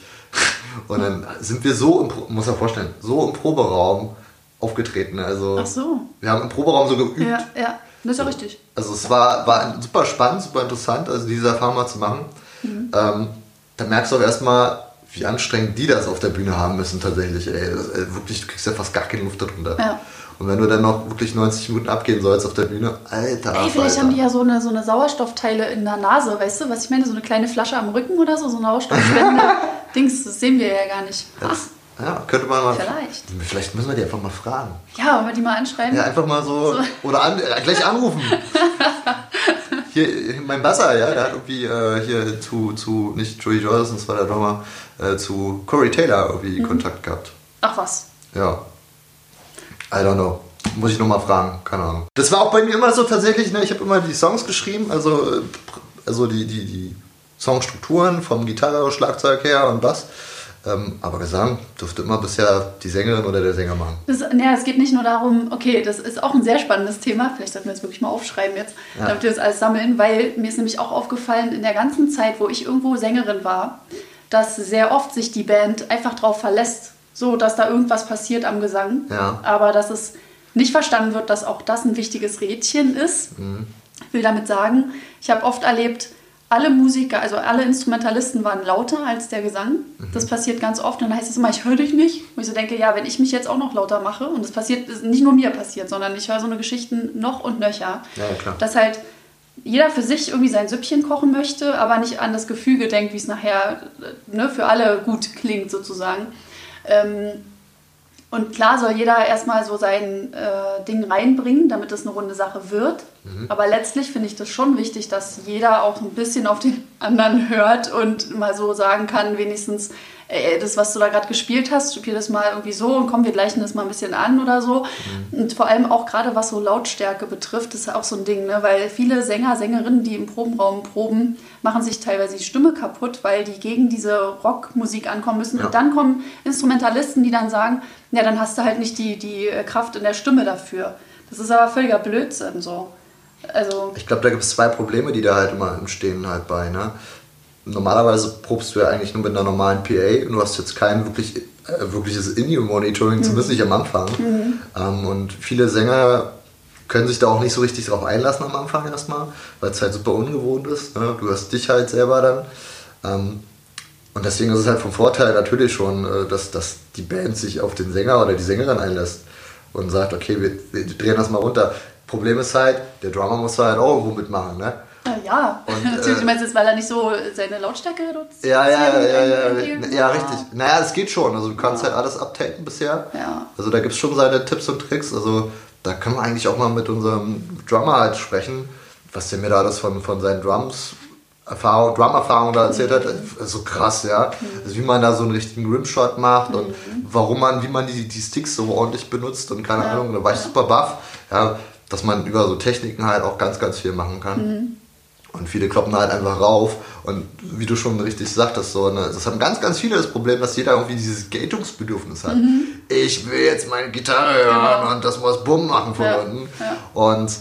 Und dann sind wir so, im, muss man vorstellen, so im Proberaum aufgetreten. Also Ach so. wir haben im Proberaum so geübt. Ja, ja. Das ist ja richtig. Also es war, war super spannend, super interessant, also diese Erfahrung mal zu machen. Mhm. Ähm, da merkst du auch erstmal, wie anstrengend die das auf der Bühne haben müssen tatsächlich. Ey, das, ey, wirklich, du kriegst ja fast gar keine Luft darunter. Ja. Und wenn du dann noch wirklich 90 Minuten abgehen sollst auf der Bühne, Alter. Ey, vielleicht Alter. haben die ja so eine, so eine Sauerstoffteile in der Nase, weißt du, was ich meine? So eine kleine Flasche am Rücken oder so, so eine Sauerstoffspende. Dings, das sehen wir ja gar nicht. Das, ja, könnte man mal. Vielleicht. Vielleicht müssen wir die einfach mal fragen. Ja, wollen wir die mal anschreiben? Ja, einfach mal so. so. Oder an, gleich anrufen. hier, mein Buzzer, ja, der hat irgendwie äh, hier zu, zu, nicht Joey Jordison, das war der Drummer, äh, zu Corey Taylor irgendwie mhm. Kontakt gehabt. Ach was. Ja. I don't know. Muss ich nochmal fragen, keine Ahnung. Das war auch bei mir immer so tatsächlich, ne? ich habe immer die Songs geschrieben, also, äh, also die, die, die Songstrukturen vom Gitarre, Schlagzeug her und Bass. Ähm, aber Gesang durfte immer bisher die Sängerin oder der Sänger machen. Das, ja, es geht nicht nur darum, okay, das ist auch ein sehr spannendes Thema. Vielleicht sollten wir es wirklich mal aufschreiben jetzt, ja. damit wir das alles sammeln, weil mir ist nämlich auch aufgefallen, in der ganzen Zeit, wo ich irgendwo Sängerin war, dass sehr oft sich die Band einfach darauf verlässt, so dass da irgendwas passiert am Gesang. Ja. Aber dass es nicht verstanden wird, dass auch das ein wichtiges Rädchen ist. Mhm. Ich will damit sagen, ich habe oft erlebt, alle Musiker, also alle Instrumentalisten waren lauter als der Gesang. Mhm. Das passiert ganz oft und dann heißt es immer, ich höre dich nicht. Und ich so denke, ja, wenn ich mich jetzt auch noch lauter mache, und das passiert, ist nicht nur mir passiert, sondern ich höre so eine Geschichten noch und nöcher, ja, klar. dass halt jeder für sich irgendwie sein Süppchen kochen möchte, aber nicht an das Gefüge denkt, wie es nachher ne, für alle gut klingt sozusagen. Ähm, und klar soll jeder erstmal so sein äh, Ding reinbringen, damit es eine runde Sache wird. Mhm. Aber letztlich finde ich das schon wichtig, dass jeder auch ein bisschen auf den anderen hört und mal so sagen kann, wenigstens, ey, das, was du da gerade gespielt hast, spiel das mal irgendwie so und komm, wir gleichen das mal ein bisschen an oder so. Mhm. Und vor allem auch gerade was so Lautstärke betrifft, ist auch so ein Ding, ne? weil viele Sänger, Sängerinnen, die im Probenraum proben, machen sich teilweise die Stimme kaputt, weil die gegen diese Rockmusik ankommen müssen. Ja. Und dann kommen Instrumentalisten, die dann sagen, ja, dann hast du halt nicht die, die Kraft in der Stimme dafür. Das ist aber völliger Blödsinn so. Also ich glaube, da gibt es zwei Probleme, die da halt immer entstehen halt bei. Ne? Normalerweise probst du ja eigentlich nur mit einer normalen PA und du hast jetzt kein wirklich, äh, wirkliches In-Ear-Monitoring, mhm. zumindest nicht am Anfang. Mhm. Ähm, und viele Sänger können sich da auch nicht so richtig drauf einlassen am Anfang erstmal, weil es halt super ungewohnt ist. Ne? Du hörst dich halt selber dann. Ähm, und deswegen ist es halt vom Vorteil natürlich schon, äh, dass, dass die Band sich auf den Sänger oder die Sängerin einlässt und sagt, okay, wir, wir drehen das mal runter. Problem ist halt, der Drummer muss halt auch irgendwo mitmachen, ne? Ja, und, natürlich, äh, meinst jetzt, weil er nicht so seine Lautstärke reduziert? Ja, ja, ja, ja, ja, ja, richtig. Naja, es geht schon. Also du kannst ja. halt alles uptaken bisher. Ja. Also da gibt es schon seine Tipps und Tricks. Also da können wir eigentlich auch mal mit unserem Drummer halt sprechen, was der mir da alles von, von seinen Drums Erfahrung, Drum-Erfahrung da erzählt hat, so krass, ja. Also wie man da so einen richtigen Rimshot macht und warum man, wie man die, die Sticks so ordentlich benutzt und keine ja. Ahnung, da war ich super baff, ja, dass man über so Techniken halt auch ganz, ganz viel machen kann. Mhm. Und viele kloppen halt einfach rauf. Und wie du schon richtig sagtest, so, ne, das haben ganz, ganz viele das Problem, dass jeder irgendwie dieses Geltungsbedürfnis hat. Mhm. Ich will jetzt meine Gitarre hören genau. und das muss Bumm machen von ja. unten. Ja. Und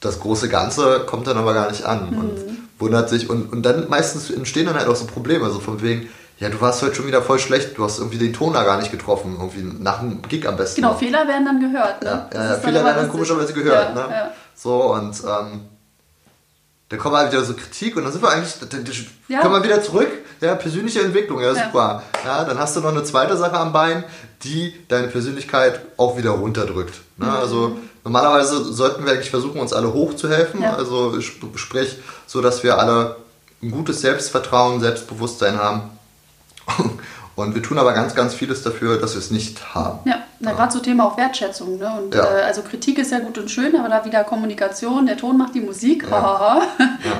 das große Ganze kommt dann aber gar nicht an. Mhm. Und wundert sich. Und, und dann meistens entstehen dann halt auch so Probleme. Also von wegen, ja, du warst heute schon wieder voll schlecht, du hast irgendwie den Ton da gar nicht getroffen, irgendwie nach dem Gig am besten. Genau, Fehler werden dann gehört. Ne? Ja, ja, ja Fehler werden dann komischerweise gehört. Ja, ne? Ja. So, und ähm, dann kommt halt wieder so Kritik und dann sind wir eigentlich, dann, dann ja. kommen wir wieder zurück. Ja, persönliche Entwicklung, ja, super. Ja, dann hast du noch eine zweite Sache am Bein, die deine Persönlichkeit auch wieder runterdrückt. Ne? Mhm. Also normalerweise sollten wir eigentlich versuchen, uns alle hochzuhelfen. Ja. Also sprich, so dass wir alle ein gutes Selbstvertrauen, Selbstbewusstsein haben. Und wir tun aber ganz, ganz vieles dafür, dass wir es nicht haben. Ja, ja. gerade zum Thema auch Wertschätzung. Ne? Und, ja. äh, also Kritik ist ja gut und schön, aber da wieder Kommunikation, der Ton macht die Musik. Ja.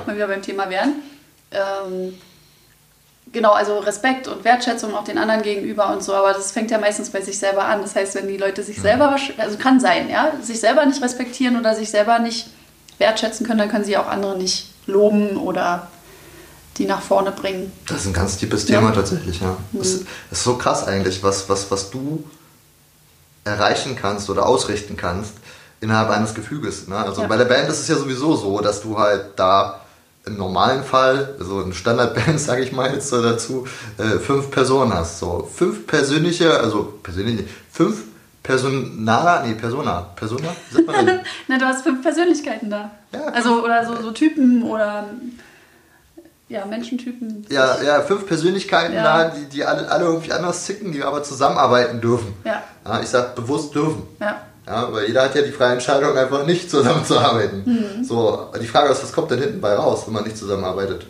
Mal wieder beim Thema werden. Ähm, genau, also Respekt und Wertschätzung auch den anderen gegenüber und so, aber das fängt ja meistens bei sich selber an. Das heißt, wenn die Leute sich selber, also kann sein, ja, sich selber nicht respektieren oder sich selber nicht wertschätzen können, dann können sie auch andere nicht loben oder die nach vorne bringen. Das ist ein ganz tiefes Thema ja. tatsächlich, ja. Mhm. Das ist so krass eigentlich, was, was, was du erreichen kannst oder ausrichten kannst innerhalb eines Gefüges. Ne? Also ja. bei der Band ist es ja sowieso so, dass du halt da im normalen Fall, so ein Standardband, sage ich mal jetzt so dazu, äh, fünf Personen hast. So fünf persönliche, also persönliche, fünf Personaler, nee, Persona, Persona? Na, du hast fünf Persönlichkeiten da. Ja, also, oder so, so Typen oder ja, Menschentypen. Ja, ja, fünf Persönlichkeiten ja. da, die, die alle, alle irgendwie anders zicken, die aber zusammenarbeiten dürfen. Ja. ja ich sag bewusst dürfen. Ja. Ja, weil jeder hat ja die freie Entscheidung, einfach nicht zusammenzuarbeiten. Mhm. So, die Frage ist, was kommt denn hinten bei raus, wenn man nicht zusammenarbeitet?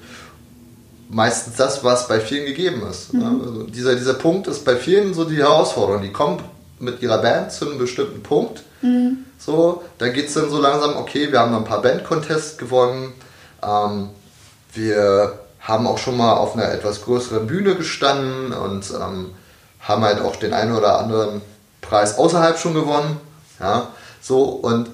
Meistens das, was bei vielen gegeben ist. Mhm. Also dieser, dieser Punkt ist bei vielen so die Herausforderung. Die kommen mit ihrer Band zu einem bestimmten Punkt. Mhm. So, dann geht es dann so langsam, okay, wir haben noch ein paar Band-Contests gewonnen. Ähm, wir haben auch schon mal auf einer etwas größeren Bühne gestanden und ähm, haben halt auch den einen oder anderen Preis außerhalb schon gewonnen. Ja, so, und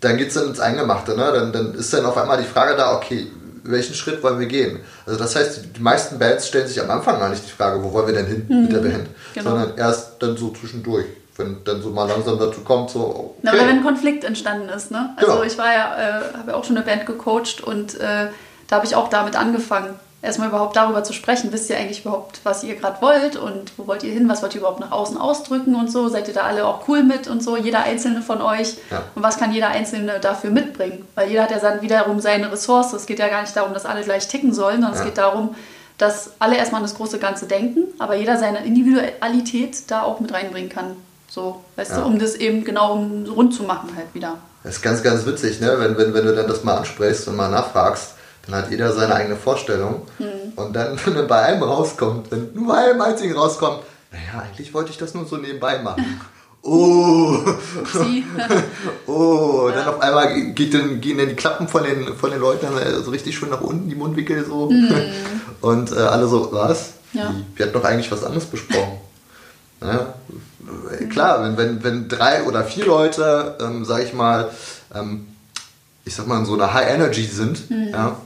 dann geht es dann ins Eingemachte. Ne? Dann, dann ist dann auf einmal die Frage da, okay, welchen Schritt wollen wir gehen? Also das heißt, die meisten Bands stellen sich am Anfang gar nicht die Frage, wo wollen wir denn hin mhm. mit der Band, genau. sondern erst dann so zwischendurch, wenn dann so mal langsam dazu kommt, so okay. Na, oder wenn ein Konflikt entstanden ist. Ne? Also genau. ich war ja, äh, habe ja auch schon eine Band gecoacht und äh, da habe ich auch damit angefangen erstmal überhaupt darüber zu sprechen. Wisst ihr eigentlich überhaupt, was ihr gerade wollt und wo wollt ihr hin, was wollt ihr überhaupt nach außen ausdrücken und so? Seid ihr da alle auch cool mit und so, jeder einzelne von euch? Ja. Und was kann jeder einzelne dafür mitbringen? Weil jeder hat ja dann wiederum seine Ressource. Es geht ja gar nicht darum, dass alle gleich ticken sollen, sondern ja. es geht darum, dass alle erstmal an das große Ganze denken, aber jeder seine Individualität da auch mit reinbringen kann. So, weißt ja. du, um das eben genau rund zu machen halt wieder. Das ist ganz, ganz witzig, ne? wenn, wenn, wenn du dann das mal ansprichst und mal nachfragst dann hat jeder seine eigene Vorstellung. Mhm. Und dann, wenn bei einem rauskommt, wenn nur bei einem einzigen rauskommt, naja, eigentlich wollte ich das nur so nebenbei machen. Oh, oh, dann auf einmal geht dann, gehen dann die Klappen von den, von den Leuten so richtig schön nach unten, die Mundwinkel so. Mm. Und äh, alle so, was? Ja. Wir hatten doch eigentlich was anderes besprochen. Ja, klar, wenn, wenn, wenn drei oder vier Leute, ähm, sag ich mal, ähm, ich sag mal, in so einer High Energy sind, mhm. ja,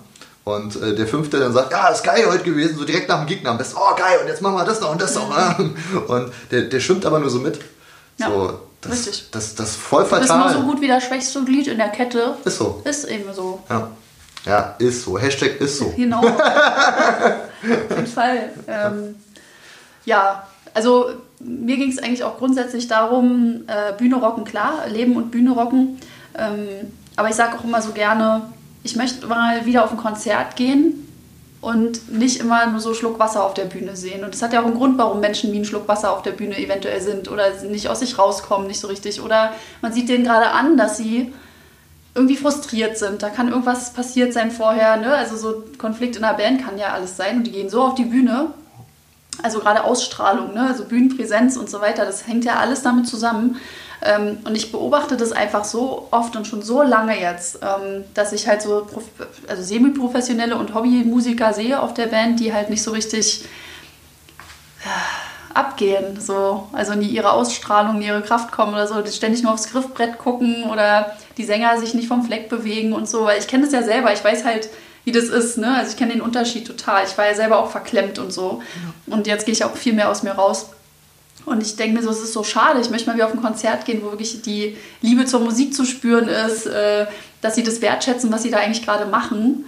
und äh, der fünfte dann sagt, ja, ist geil heute gewesen, so direkt nach dem Gegner am besten, oh geil, und jetzt machen wir das noch und das noch. Mhm. Und der, der schwimmt aber nur so mit. Ja. So, Das, Richtig. Das, das ist voll Du bist fatal. nur so gut wie das schwächste Glied in der Kette. Ist so. Ist eben so. Ja. ja, ist so. Hashtag ist so. Genau. Auf jeden Fall. Ähm, ja, also mir ging es eigentlich auch grundsätzlich darum, äh, Bühne rocken, klar, Leben und Bühne rocken. Ähm, aber ich sage auch immer so gerne, ich möchte mal wieder auf ein Konzert gehen und nicht immer nur so Schluck Wasser auf der Bühne sehen. Und das hat ja auch einen Grund, warum Menschen wie ein Schluck Wasser auf der Bühne eventuell sind oder nicht aus sich rauskommen, nicht so richtig. Oder man sieht denen gerade an, dass sie irgendwie frustriert sind. Da kann irgendwas passiert sein vorher. Ne? Also so Konflikt in der Band kann ja alles sein. Und die gehen so auf die Bühne. Also gerade Ausstrahlung, ne? also Bühnenpräsenz und so weiter, das hängt ja alles damit zusammen. Ähm, und ich beobachte das einfach so oft und schon so lange jetzt, ähm, dass ich halt so also semi-professionelle und Hobbymusiker sehe auf der Band, die halt nicht so richtig äh, abgehen, so, also nie ihre Ausstrahlung, nie ihre Kraft kommen oder so, die ständig nur aufs Griffbrett gucken oder die Sänger sich nicht vom Fleck bewegen und so, weil ich kenne das ja selber, ich weiß halt, wie das ist, ne? Also ich kenne den Unterschied total. Ich war ja selber auch verklemmt und so. Und jetzt gehe ich auch viel mehr aus mir raus. Und ich denke mir so, es ist so schade. Ich möchte mal wieder auf ein Konzert gehen, wo wirklich die Liebe zur Musik zu spüren ist, äh, dass sie das wertschätzen, was sie da eigentlich gerade machen.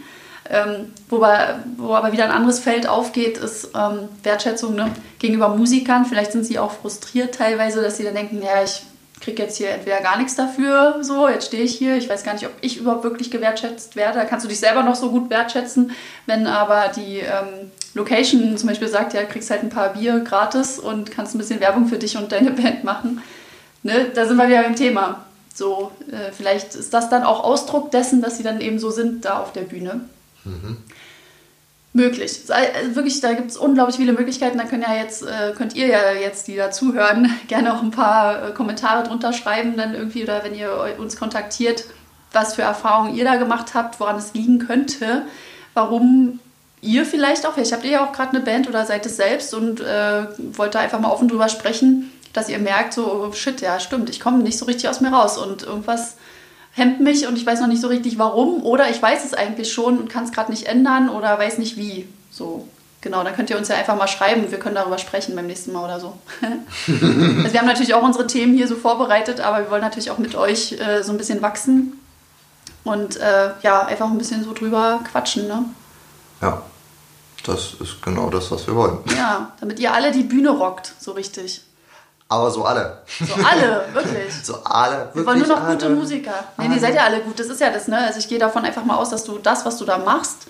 Ähm, wobei, wo aber wieder ein anderes Feld aufgeht, ist ähm, Wertschätzung ne? gegenüber Musikern. Vielleicht sind sie auch frustriert teilweise, dass sie dann denken, ja, ich kriege jetzt hier entweder gar nichts dafür, so, jetzt stehe ich hier, ich weiß gar nicht, ob ich überhaupt wirklich gewertschätzt werde. Da kannst du dich selber noch so gut wertschätzen, wenn aber die ähm, Location zum Beispiel sagt, ja, kriegst halt ein paar Bier gratis und kannst ein bisschen Werbung für dich und deine Band machen. Ne? Da sind wir wieder beim Thema. So, äh, vielleicht ist das dann auch Ausdruck dessen, dass sie dann eben so sind da auf der Bühne. Möglich. Also wirklich, da gibt es unglaublich viele Möglichkeiten. Da können ja jetzt, äh, könnt ihr ja jetzt, die da zuhören, gerne auch ein paar äh, Kommentare drunter schreiben, dann irgendwie, oder wenn ihr uns kontaktiert, was für Erfahrungen ihr da gemacht habt, woran es liegen könnte, warum ihr vielleicht auch, vielleicht habt ihr ja auch gerade eine Band oder seid es selbst und äh, wollt da einfach mal offen drüber sprechen, dass ihr merkt, so, oh, shit, ja, stimmt, ich komme nicht so richtig aus mir raus und irgendwas hemmt mich und ich weiß noch nicht so richtig warum oder ich weiß es eigentlich schon und kann es gerade nicht ändern oder weiß nicht wie. So, genau, dann könnt ihr uns ja einfach mal schreiben. Wir können darüber sprechen beim nächsten Mal oder so. also wir haben natürlich auch unsere Themen hier so vorbereitet, aber wir wollen natürlich auch mit euch äh, so ein bisschen wachsen und äh, ja, einfach ein bisschen so drüber quatschen, ne? Ja, das ist genau das, was wir wollen. Ja, damit ihr alle die Bühne rockt, so richtig. Aber so alle. So alle, wirklich. So alle. Wir wollen nur noch alle. gute Musiker. Nee, nee, seid ja alle gut. Das ist ja das, ne? Also ich gehe davon einfach mal aus, dass du das, was du da machst,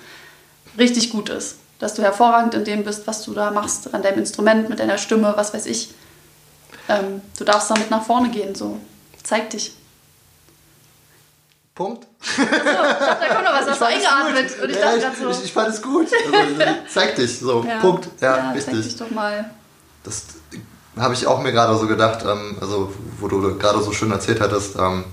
richtig gut ist. Dass du hervorragend in dem bist, was du da machst, an deinem Instrument, mit deiner Stimme, was weiß ich. Ähm, du darfst damit nach vorne gehen, so. Zeig dich. Punkt. So, ich dachte, da kommt noch was, hast du fand es eingeatmet. gut. Und ich ja, dachte gerade so. ich, ich fand es gut. Also, zeig dich, so. ja, Punkt. Ja, ja zeig dich richtig. doch mal. Das habe ich auch mir gerade so gedacht, ähm, also wo du gerade so schön erzählt hattest, ähm,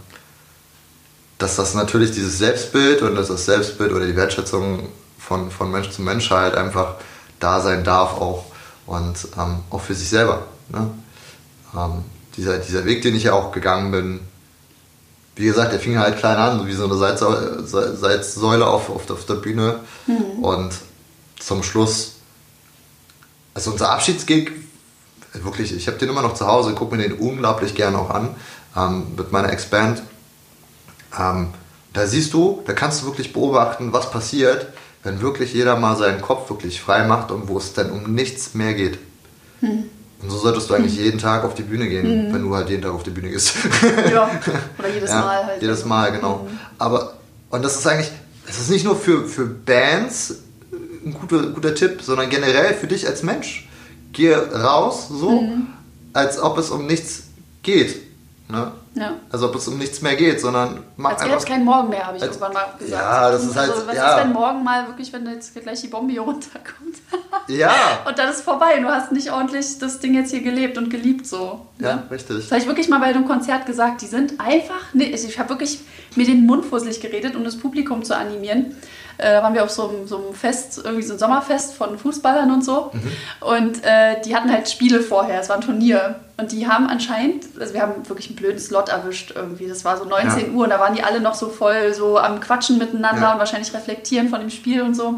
dass das natürlich dieses Selbstbild und dass das Selbstbild oder die Wertschätzung von, von Mensch zu Mensch halt einfach da sein darf auch und ähm, auch für sich selber. Ne? Ähm, dieser, dieser Weg, den ich ja auch gegangen bin, wie gesagt, der fing halt klein an, so wie so eine Salzsäule, auf, auf, auf der Bühne und zum Schluss, also unser Abschiedsgig wirklich, ich habe den immer noch zu Hause, gucke mir den unglaublich gerne auch an ähm, mit meiner Ex-Band. Ähm, da siehst du, da kannst du wirklich beobachten, was passiert, wenn wirklich jeder mal seinen Kopf wirklich frei macht und wo es dann um nichts mehr geht. Und so solltest du eigentlich jeden Tag auf die Bühne gehen, wenn du halt jeden Tag auf die Bühne gehst. Ja, oder jedes Ja, Mal halt. Jedes Mal, genau. Aber, und das ist eigentlich, das ist nicht nur für, für Bands ein guter, guter Tipp, sondern generell für dich als Mensch. Geh raus, so, Mhm. als ob es um nichts geht. Ne? Ja. Also ob es um nichts mehr geht, sondern mach Als einfach. keinen Morgen mehr, habe ich Als- irgendwann mal gesagt. Ja, das ist halt- Also, was ja. ist, wenn morgen mal wirklich, wenn jetzt gleich die Bombe hier runterkommt? Ja, Und dann ist vorbei. Du hast nicht ordentlich das Ding jetzt hier gelebt und geliebt so. ja, ne? richtig. Das habe ich wirklich mal bei einem Konzert gesagt. Die sind einfach. Nee, also ich habe wirklich mir den Mund fusselig geredet, um das Publikum zu animieren. Äh, da waren wir auf so einem, so einem Fest, irgendwie so ein Sommerfest von Fußballern und so. Und äh, die hatten halt Spiele vorher. Es war ein Turnier. Und die haben anscheinend, also wir haben wirklich einen blöden Slot erwischt irgendwie. Das war so 19 Ja. Uhr und da waren die alle noch so voll so am Quatschen miteinander Ja. und wahrscheinlich reflektieren von dem Spiel und so.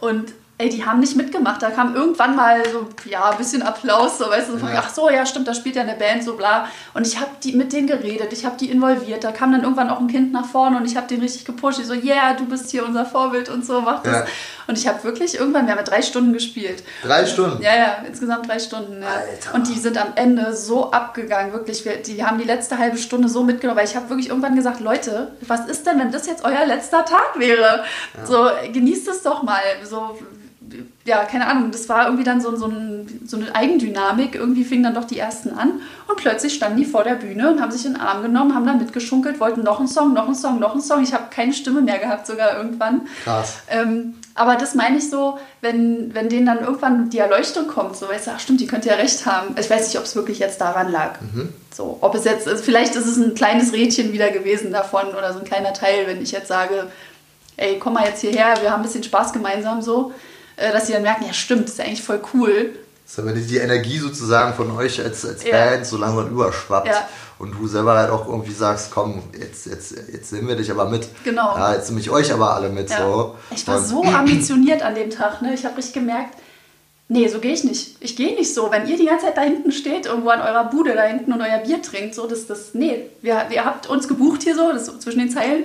Und Ey, die haben nicht mitgemacht. Da kam irgendwann mal so, ja, ein bisschen Applaus, so, weißt du, so Ja. ach so, ja, stimmt, da spielt ja eine Band, so bla. Und ich habe die mit denen geredet, ich habe die involviert. Da kam dann irgendwann auch ein Kind nach vorne und ich habe den richtig gepusht. Ich so, yeah, du bist hier unser Vorbild und so, mach das. Ja. Und ich habe wirklich irgendwann, wir haben ja drei Stunden gespielt. Drei Stunden. Ja, ja, insgesamt drei Stunden. Ja. Alter. Und die sind am Ende so abgegangen, wirklich. Wir, die haben die letzte halbe Stunde so mitgenommen, weil ich habe wirklich irgendwann gesagt, Leute, was ist denn, wenn das jetzt euer letzter Tag wäre? So, genießt es doch mal. So, ja, keine Ahnung, das war irgendwie dann so, so, ein, so eine Eigendynamik. Irgendwie fingen dann doch die ersten an und plötzlich standen die vor der Bühne und haben sich in den Arm genommen, haben dann mitgeschunkelt, wollten noch einen Song, noch einen Song, noch einen Song. Ich habe keine Stimme mehr gehabt, sogar irgendwann. Krass. Ähm, aber das meine ich so, wenn, wenn denen dann irgendwann die Erleuchtung kommt, so weißt du, ach stimmt, die könnte ja recht haben. Ich weiß nicht, ob es wirklich jetzt daran lag. So, ob es jetzt, also vielleicht ist es ein kleines Rädchen wieder gewesen davon oder so ein kleiner Teil, wenn ich jetzt sage, ey, komm mal jetzt hierher, wir haben ein bisschen Spaß gemeinsam so, dass sie dann merken, ja stimmt, das ist ja eigentlich voll cool. So, wenn die Energie sozusagen von euch als, als Ja. Band so langsam überschwappt Ja. und du selber halt auch irgendwie sagst, komm, jetzt, jetzt, jetzt nehmen wir dich aber mit. Genau. Ja, jetzt nehme ich euch aber alle mit. Ja. So. Ich war Und- so ambitioniert an dem Tag. Ne? Ich habe richtig gemerkt, nee, so gehe ich nicht. Ich gehe nicht so. Wenn ihr die ganze Zeit da hinten steht, irgendwo an eurer Bude da hinten und euer Bier trinkt, so, das, das, nee, wir, ihr habt uns gebucht hier so, das ist so zwischen den Zeilen.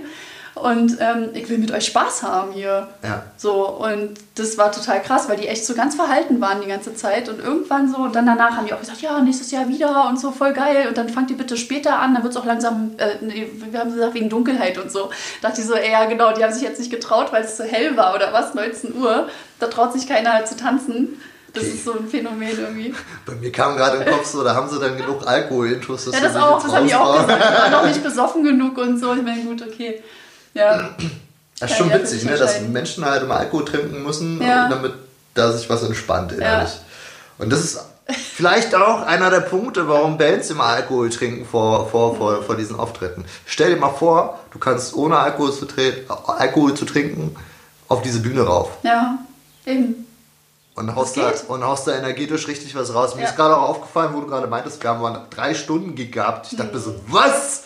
Und ähm, ich will mit euch Spaß haben hier. Ja. So, und das war total krass, weil die echt so ganz verhalten waren die ganze Zeit. Und irgendwann so, und dann danach haben die auch gesagt, ja, nächstes Jahr wieder und so, voll geil. Und dann fangt ihr bitte später an, dann wird es auch langsam, äh, nee, wir haben gesagt, wegen Dunkelheit und so. dachte ich so, ey, ja, genau, die haben sich jetzt nicht getraut, weil es so hell war oder was, 19 Uhr. Da traut sich keiner zu tanzen. Das Okay. ist so ein Phänomen irgendwie. Bei mir kam gerade im Kopf so, da haben sie dann genug Alkohol-Intus. dass Ja, das auch, das haben die auch gesagt. Die waren noch nicht besoffen genug und so. Ich meine, gut, okay. Ja. Das ist schon Ja, ja, witzig, ne, dass. Menschen halt immer Alkohol trinken müssen, Ja. damit da sich was entspannt innerlich. Und das ist vielleicht auch einer der Punkte, warum Bands immer Alkohol trinken vor, vor, vor, vor diesen Auftritten. Stell dir mal vor, du kannst ohne Alkohol zu, Alkohol zu trinken auf diese Bühne rauf Ja, eben. Und haust, da, geht. und haust da energetisch richtig was raus. Mir Ja. ist gerade auch aufgefallen, wo du gerade meintest, wir haben mal drei Stunden Gig gehabt. Ich dachte mir so, Mhm. was?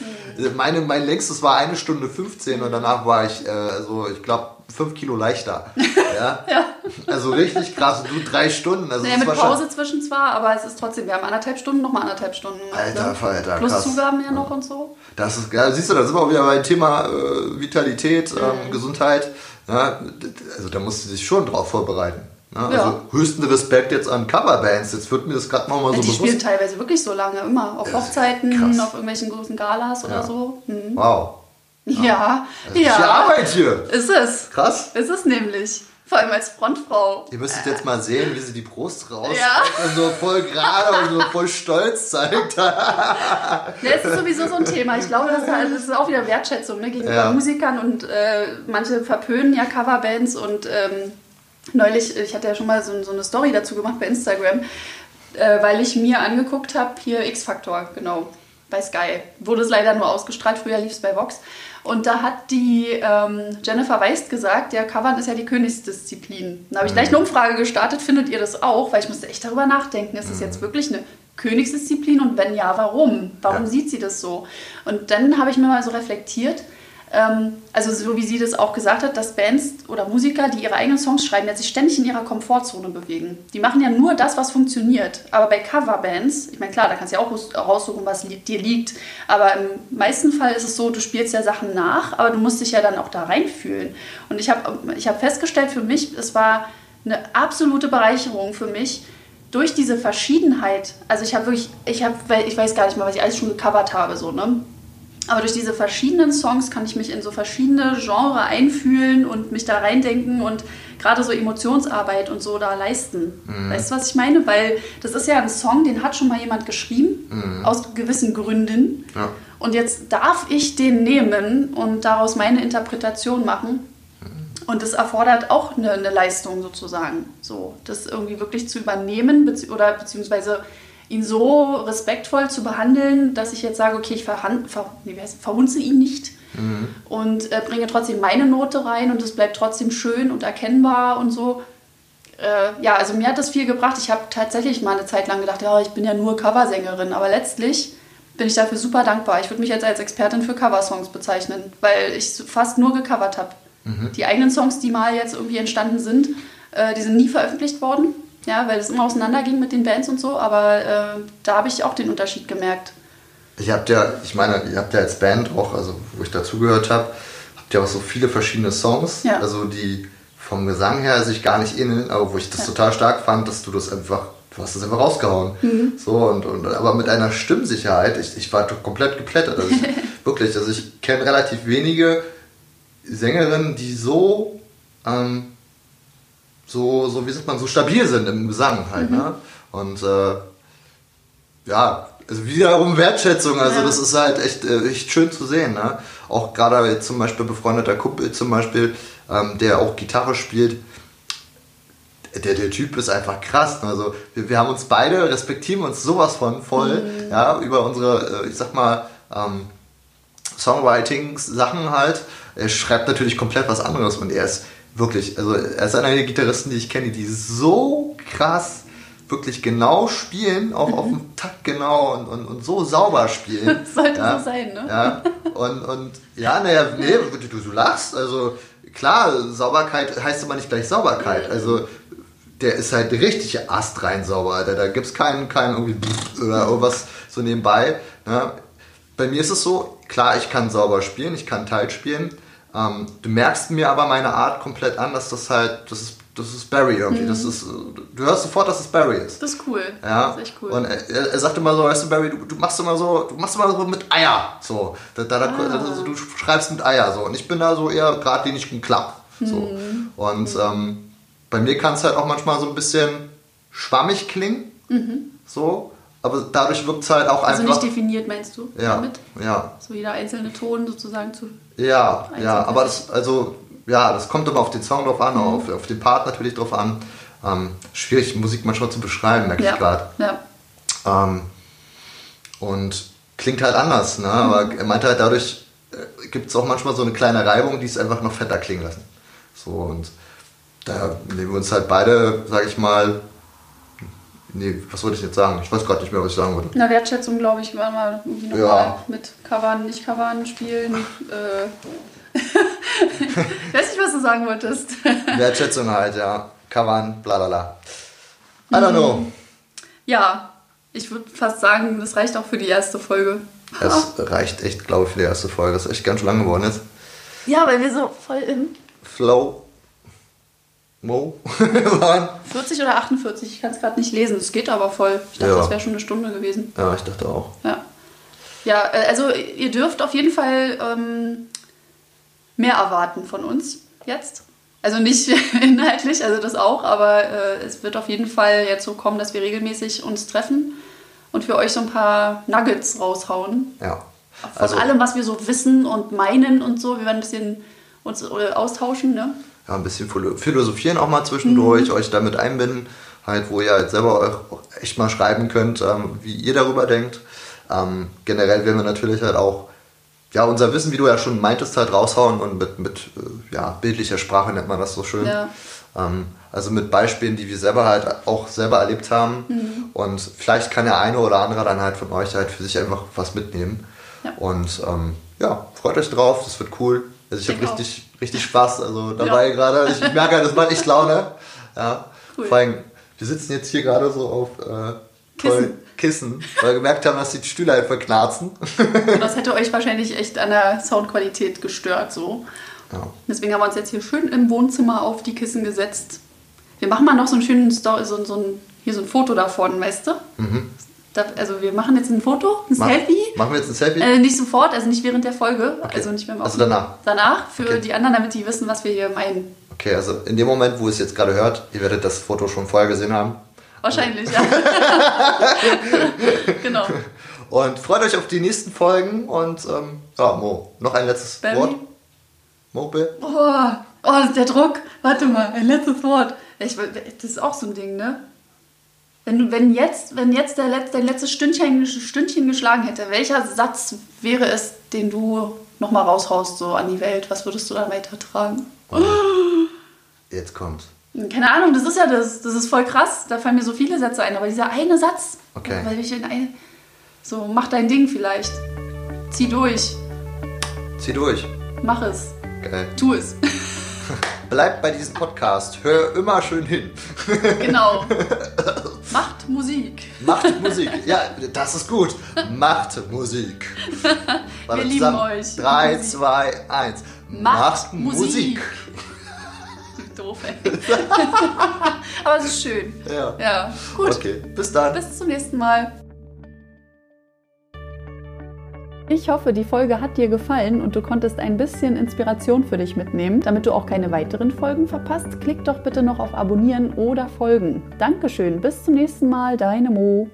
Meine, mein längstes war eine Stunde 15 und danach war ich äh, so, ich glaube, fünf Kilo leichter. Ja? Ja. Also richtig krass. Und du drei Stunden. Also Naja, mit Pause zwischen zwar, aber es ist trotzdem, wir haben anderthalb Stunden, nochmal anderthalb Stunden. Alter, ne? Falter, Plus krass. Zugaben ja noch und so. Das ist geil. Siehst du, da sind wir auch wieder beim Thema äh, Vitalität, Mhm. ähm, Gesundheit. Ja, also da musst du dich schon drauf vorbereiten. Ja, Ja. Also höchsten Respekt jetzt an Coverbands. Jetzt wird mir das gerade mal, mal Ja, so die bewusst. spielen teilweise wirklich so lange, immer. Auf Hochzeiten, krass. auf irgendwelchen großen Galas oder so. Mhm. Wow. Ja, Das ist ja. Arbeit hier. Ist es. Krass. Ist es nämlich. Vor allem als Frontfrau. Ihr müsstet jetzt mal sehen, wie sie die Brust raus Ja. und so voll gerade und so voll stolz zeigt. Ja, es ist sowieso so ein Thema. Ich glaube, das ist, das ist auch wieder Wertschätzung ne, gegenüber Ja. Musikern und äh, manche verpönen ja Coverbands und ähm, neulich, ich hatte ja schon mal so, so eine Story dazu gemacht bei Instagram, äh, weil ich mir angeguckt habe, hier X-Factor, genau, bei Sky. Wurde es leider nur ausgestrahlt, früher lief es bei Vox. Und da hat die ähm, Jennifer Weist gesagt, ja, Covern ist ja die Königsdisziplin. Da habe ich gleich eine Umfrage gestartet, findet ihr das auch? Weil ich musste echt darüber nachdenken, ist das jetzt wirklich eine Königsdisziplin und wenn ja, warum? Warum Ja. sieht sie das so? Und dann habe ich mir mal so reflektiert, also so wie sie das auch gesagt hat, dass Bands oder Musiker, die ihre eigenen Songs schreiben, ja sich ständig in ihrer Komfortzone bewegen. Die machen ja nur das, was funktioniert. Aber bei Coverbands, ich meine klar, da kannst du ja auch raus- raussuchen, was dir liegt. Aber im meisten Fall ist es so, du spielst ja Sachen nach, aber du musst dich ja dann auch da reinfühlen. Und ich habe ich hab festgestellt für mich, es war eine absolute Bereicherung für mich, durch diese Verschiedenheit, also ich habe wirklich, ich habe, ich weiß gar nicht mal, was ich alles schon gecovert habe, so, ne? Aber durch diese verschiedenen Songs kann ich mich in so verschiedene Genre einfühlen und mich da reindenken und gerade so Emotionsarbeit und so da leisten. Weißt du, was ich meine? Weil das ist ja ein Song, den hat schon mal jemand geschrieben, aus gewissen Gründen. Ja. Und jetzt darf ich den nehmen und daraus meine Interpretation machen. Und das erfordert auch eine, eine Leistung sozusagen. So, das irgendwie wirklich zu übernehmen bezieh oder beziehungsweise ihn so respektvoll zu behandeln, dass ich jetzt sage, okay, ich verhan ver nee, verhunze ihn nicht und äh, bringe trotzdem meine Note rein und es bleibt trotzdem schön und erkennbar und so. Äh, ja, also mir hat das viel gebracht. Ich habe tatsächlich mal eine Zeit lang gedacht, ja, ich bin ja nur Coversängerin, aber letztlich bin ich dafür super dankbar. Ich würde mich jetzt als Expertin für Coversongs bezeichnen, weil ich fast nur gecovert habe. Die eigenen Songs, die mal jetzt irgendwie entstanden sind, Äh, die sind nie veröffentlicht worden, ja, weil es immer auseinanderging mit den Bands und so, aber äh, da habe ich auch den Unterschied gemerkt. Ich habt ja, ich meine, ihr habt ja als Band auch, also wo ich dazugehört habe, habt ihr auch so viele verschiedene Songs, Ja. also die vom Gesang her sich gar nicht ähneln, aber wo ich das total stark fand, dass du das einfach, du hast das einfach rausgehauen. Mhm. So und, und aber mit einer Stimmsicherheit, ich, ich war komplett geplättet. Also ich, wirklich, also ich kenne relativ wenige Sängerinnen, die so ähm, so, so, wie sagt man, so stabil sind im Gesang halt. Mhm. Ne? Und äh, ja, also wiederum Wertschätzung, also Ja. das ist halt echt, äh, echt schön zu sehen. Ne? Auch gerade jetzt zum Beispiel befreundeter Kumpel zum Beispiel, ähm, der auch Gitarre spielt, der, der Typ ist einfach krass. ne? Also wir, wir haben uns beide, respektieren uns sowas von voll, Mhm. ja, über unsere, äh, ich sag mal, ähm, Songwriting-Sachen halt. Er schreibt natürlich komplett was anderes und er ist wirklich, also er ist einer der Gitarristen, die ich kenne, die so krass wirklich genau spielen, auch auf dem Takt genau und, und, und so sauber spielen. Sollte ja, so sein, ne? Ja, und, und ja, naja, nee, du, du lachst, also klar, Sauberkeit heißt immer nicht gleich Sauberkeit, also der ist halt richtig astrein sauber, Alter. da gibt es keinen, keinen irgendwie oder irgendwas so nebenbei. Ne? Bei mir ist es so, klar, ich kann sauber spielen, ich kann tight spielen. Ähm, du merkst mir aber meine Art komplett an, dass das halt, das ist, das ist Barry irgendwie. Das ist, du hörst sofort, dass es Barry ist. Das ist cool. Ja, Das ist echt cool. und er, er sagt immer so, weißt du, Barry, du, du machst immer so, du machst immer so mit Eier, so. Da, da, da, Ah. also du schreibst mit Eier, so. Und ich bin da so eher geradlinig und klapp, so. Mhm. Und ähm, bei mir kann es halt auch manchmal so ein bisschen schwammig klingen, so. Aber dadurch wirkt es halt auch Mhm. also einfach. nicht definiert, meinst du? ja, Damit? ja, So jeder einzelne Ton sozusagen zu. Ja, ja, aber das, also, ja, das kommt immer auf den Song drauf an, Mhm. auf, auf den Part natürlich drauf an. Ähm, schwierig, Musik manchmal zu beschreiben, merke Ja. ich gerade. ja. Ähm, und klingt halt anders, ne? aber er meinte halt, dadurch äh, gibt es auch manchmal so eine kleine Reibung, die es einfach noch fetter klingen lassen. So und da nehmen wir uns halt beide, sag ich mal, nee, was wollte ich jetzt sagen? Ich weiß gerade nicht mehr, was ich sagen wollte. Na, Wertschätzung, glaube ich, war mal irgendwie nochmal Ja. mit Covern, nicht Covern spielen. äh. ich weiß nicht, was du sagen wolltest. Wertschätzung halt, ja. Kavan, bla bla bla. I don't know. ja, ich würde fast sagen, das reicht auch für die erste Folge. Es reicht echt, glaube ich, für die erste Folge. Das ist echt ganz schön lang geworden jetzt. Ja, weil wir so voll im Flow. Mo. waren. 40 oder 48, ich kann es gerade nicht lesen. Es geht aber voll. Ich dachte, Ja. das wäre schon eine Stunde gewesen. ja, ich dachte auch. Ja. Ja, äh, also ihr dürft auf jeden Fall ähm, mehr erwarten von uns jetzt. Also nicht inhaltlich, also das auch, aber äh, es wird auf jeden Fall jetzt so kommen, dass wir regelmäßig uns treffen und für euch so ein paar Nuggets raushauen. Ja. Von Also, allem, was wir so wissen und meinen und so. Wir werden ein bisschen uns äh, austauschen, ne? Ja, ein bisschen philo- philosophieren auch mal zwischendurch, euch damit einbinden, halt, wo ihr halt selber euch auch echt mal schreiben könnt, ähm, wie ihr darüber denkt. Ähm, generell werden wir natürlich halt auch ja, unser Wissen, wie du ja schon meintest, halt raushauen und mit, mit äh, ja, bildlicher Sprache nennt man das so schön. Ja. Ähm, also mit Beispielen, die wir selber halt auch selber erlebt haben. Mhm. Und vielleicht kann der eine oder andere dann halt von euch halt für sich einfach was mitnehmen. Ja. Und ähm, ja, freut euch drauf, das wird cool. Also ich habe richtig, richtig Spaß also dabei Ja. gerade. Ich merke, halt, das macht echt Laune. Ja. Cool. Vor allem, wir sitzen jetzt hier gerade so auf äh, Kissen. tollen Kissen, weil wir gemerkt haben, dass die Stühle halt verknarzen. Das hätte euch wahrscheinlich echt an der Soundqualität gestört, so. Ja. Deswegen haben wir uns jetzt hier schön im Wohnzimmer auf die Kissen gesetzt. Wir machen mal noch so einen schönen Story, so, so ein, hier so ein Foto davon, weißt du? Da, also wir machen jetzt ein Foto, ein. Mach- Selfie. Machen wir jetzt ein Selfie? Äh, nicht sofort, also nicht während der Folge. Okay. Also nicht beim Also danach. Danach für Okay. die anderen, damit die wissen, was wir hier meinen. Okay, also in dem Moment, wo ihr es jetzt gerade hört, ihr werdet das Foto schon vorher gesehen haben. Wahrscheinlich, ja. genau. Und freut euch auf die nächsten Folgen und ähm, ja, Mo, noch ein letztes Barry? Wort. Mo, Bill? Oh, oh, der Druck. Warte mal, ein letztes Wort. Ich, das ist auch so ein Ding, ne? Wenn, du, wenn jetzt, wenn jetzt der Letz, dein letztes Stündchen, Stündchen geschlagen hätte, welcher Satz wäre es, den du nochmal raushaust so an die Welt? Was würdest du dann weitertragen? Jetzt kommt. Keine Ahnung, das ist ja das. Das ist voll krass. Da fallen mir so viele Sätze ein. Aber dieser eine Satz, Okay. weil ich in ein, so, mach dein Ding vielleicht. Zieh durch. Zieh durch. Mach es. Geil. Tu es. Also bleib bei diesem Podcast. Hör immer schön hin. Genau. Macht Musik. Macht Musik. Ja, das ist gut. Macht Musik. Wir lieben euch. 3, 2, 1. Macht Musik. Doof, ey. Aber es ist schön. Ja. Ja, gut. Okay, bis dann. Bis zum nächsten Mal. Ich hoffe, die Folge hat dir gefallen und du konntest ein bisschen Inspiration für dich mitnehmen. Damit du auch keine weiteren Folgen verpasst, klick doch bitte noch auf Abonnieren oder Folgen. Dankeschön, bis zum nächsten Mal, deine Mo.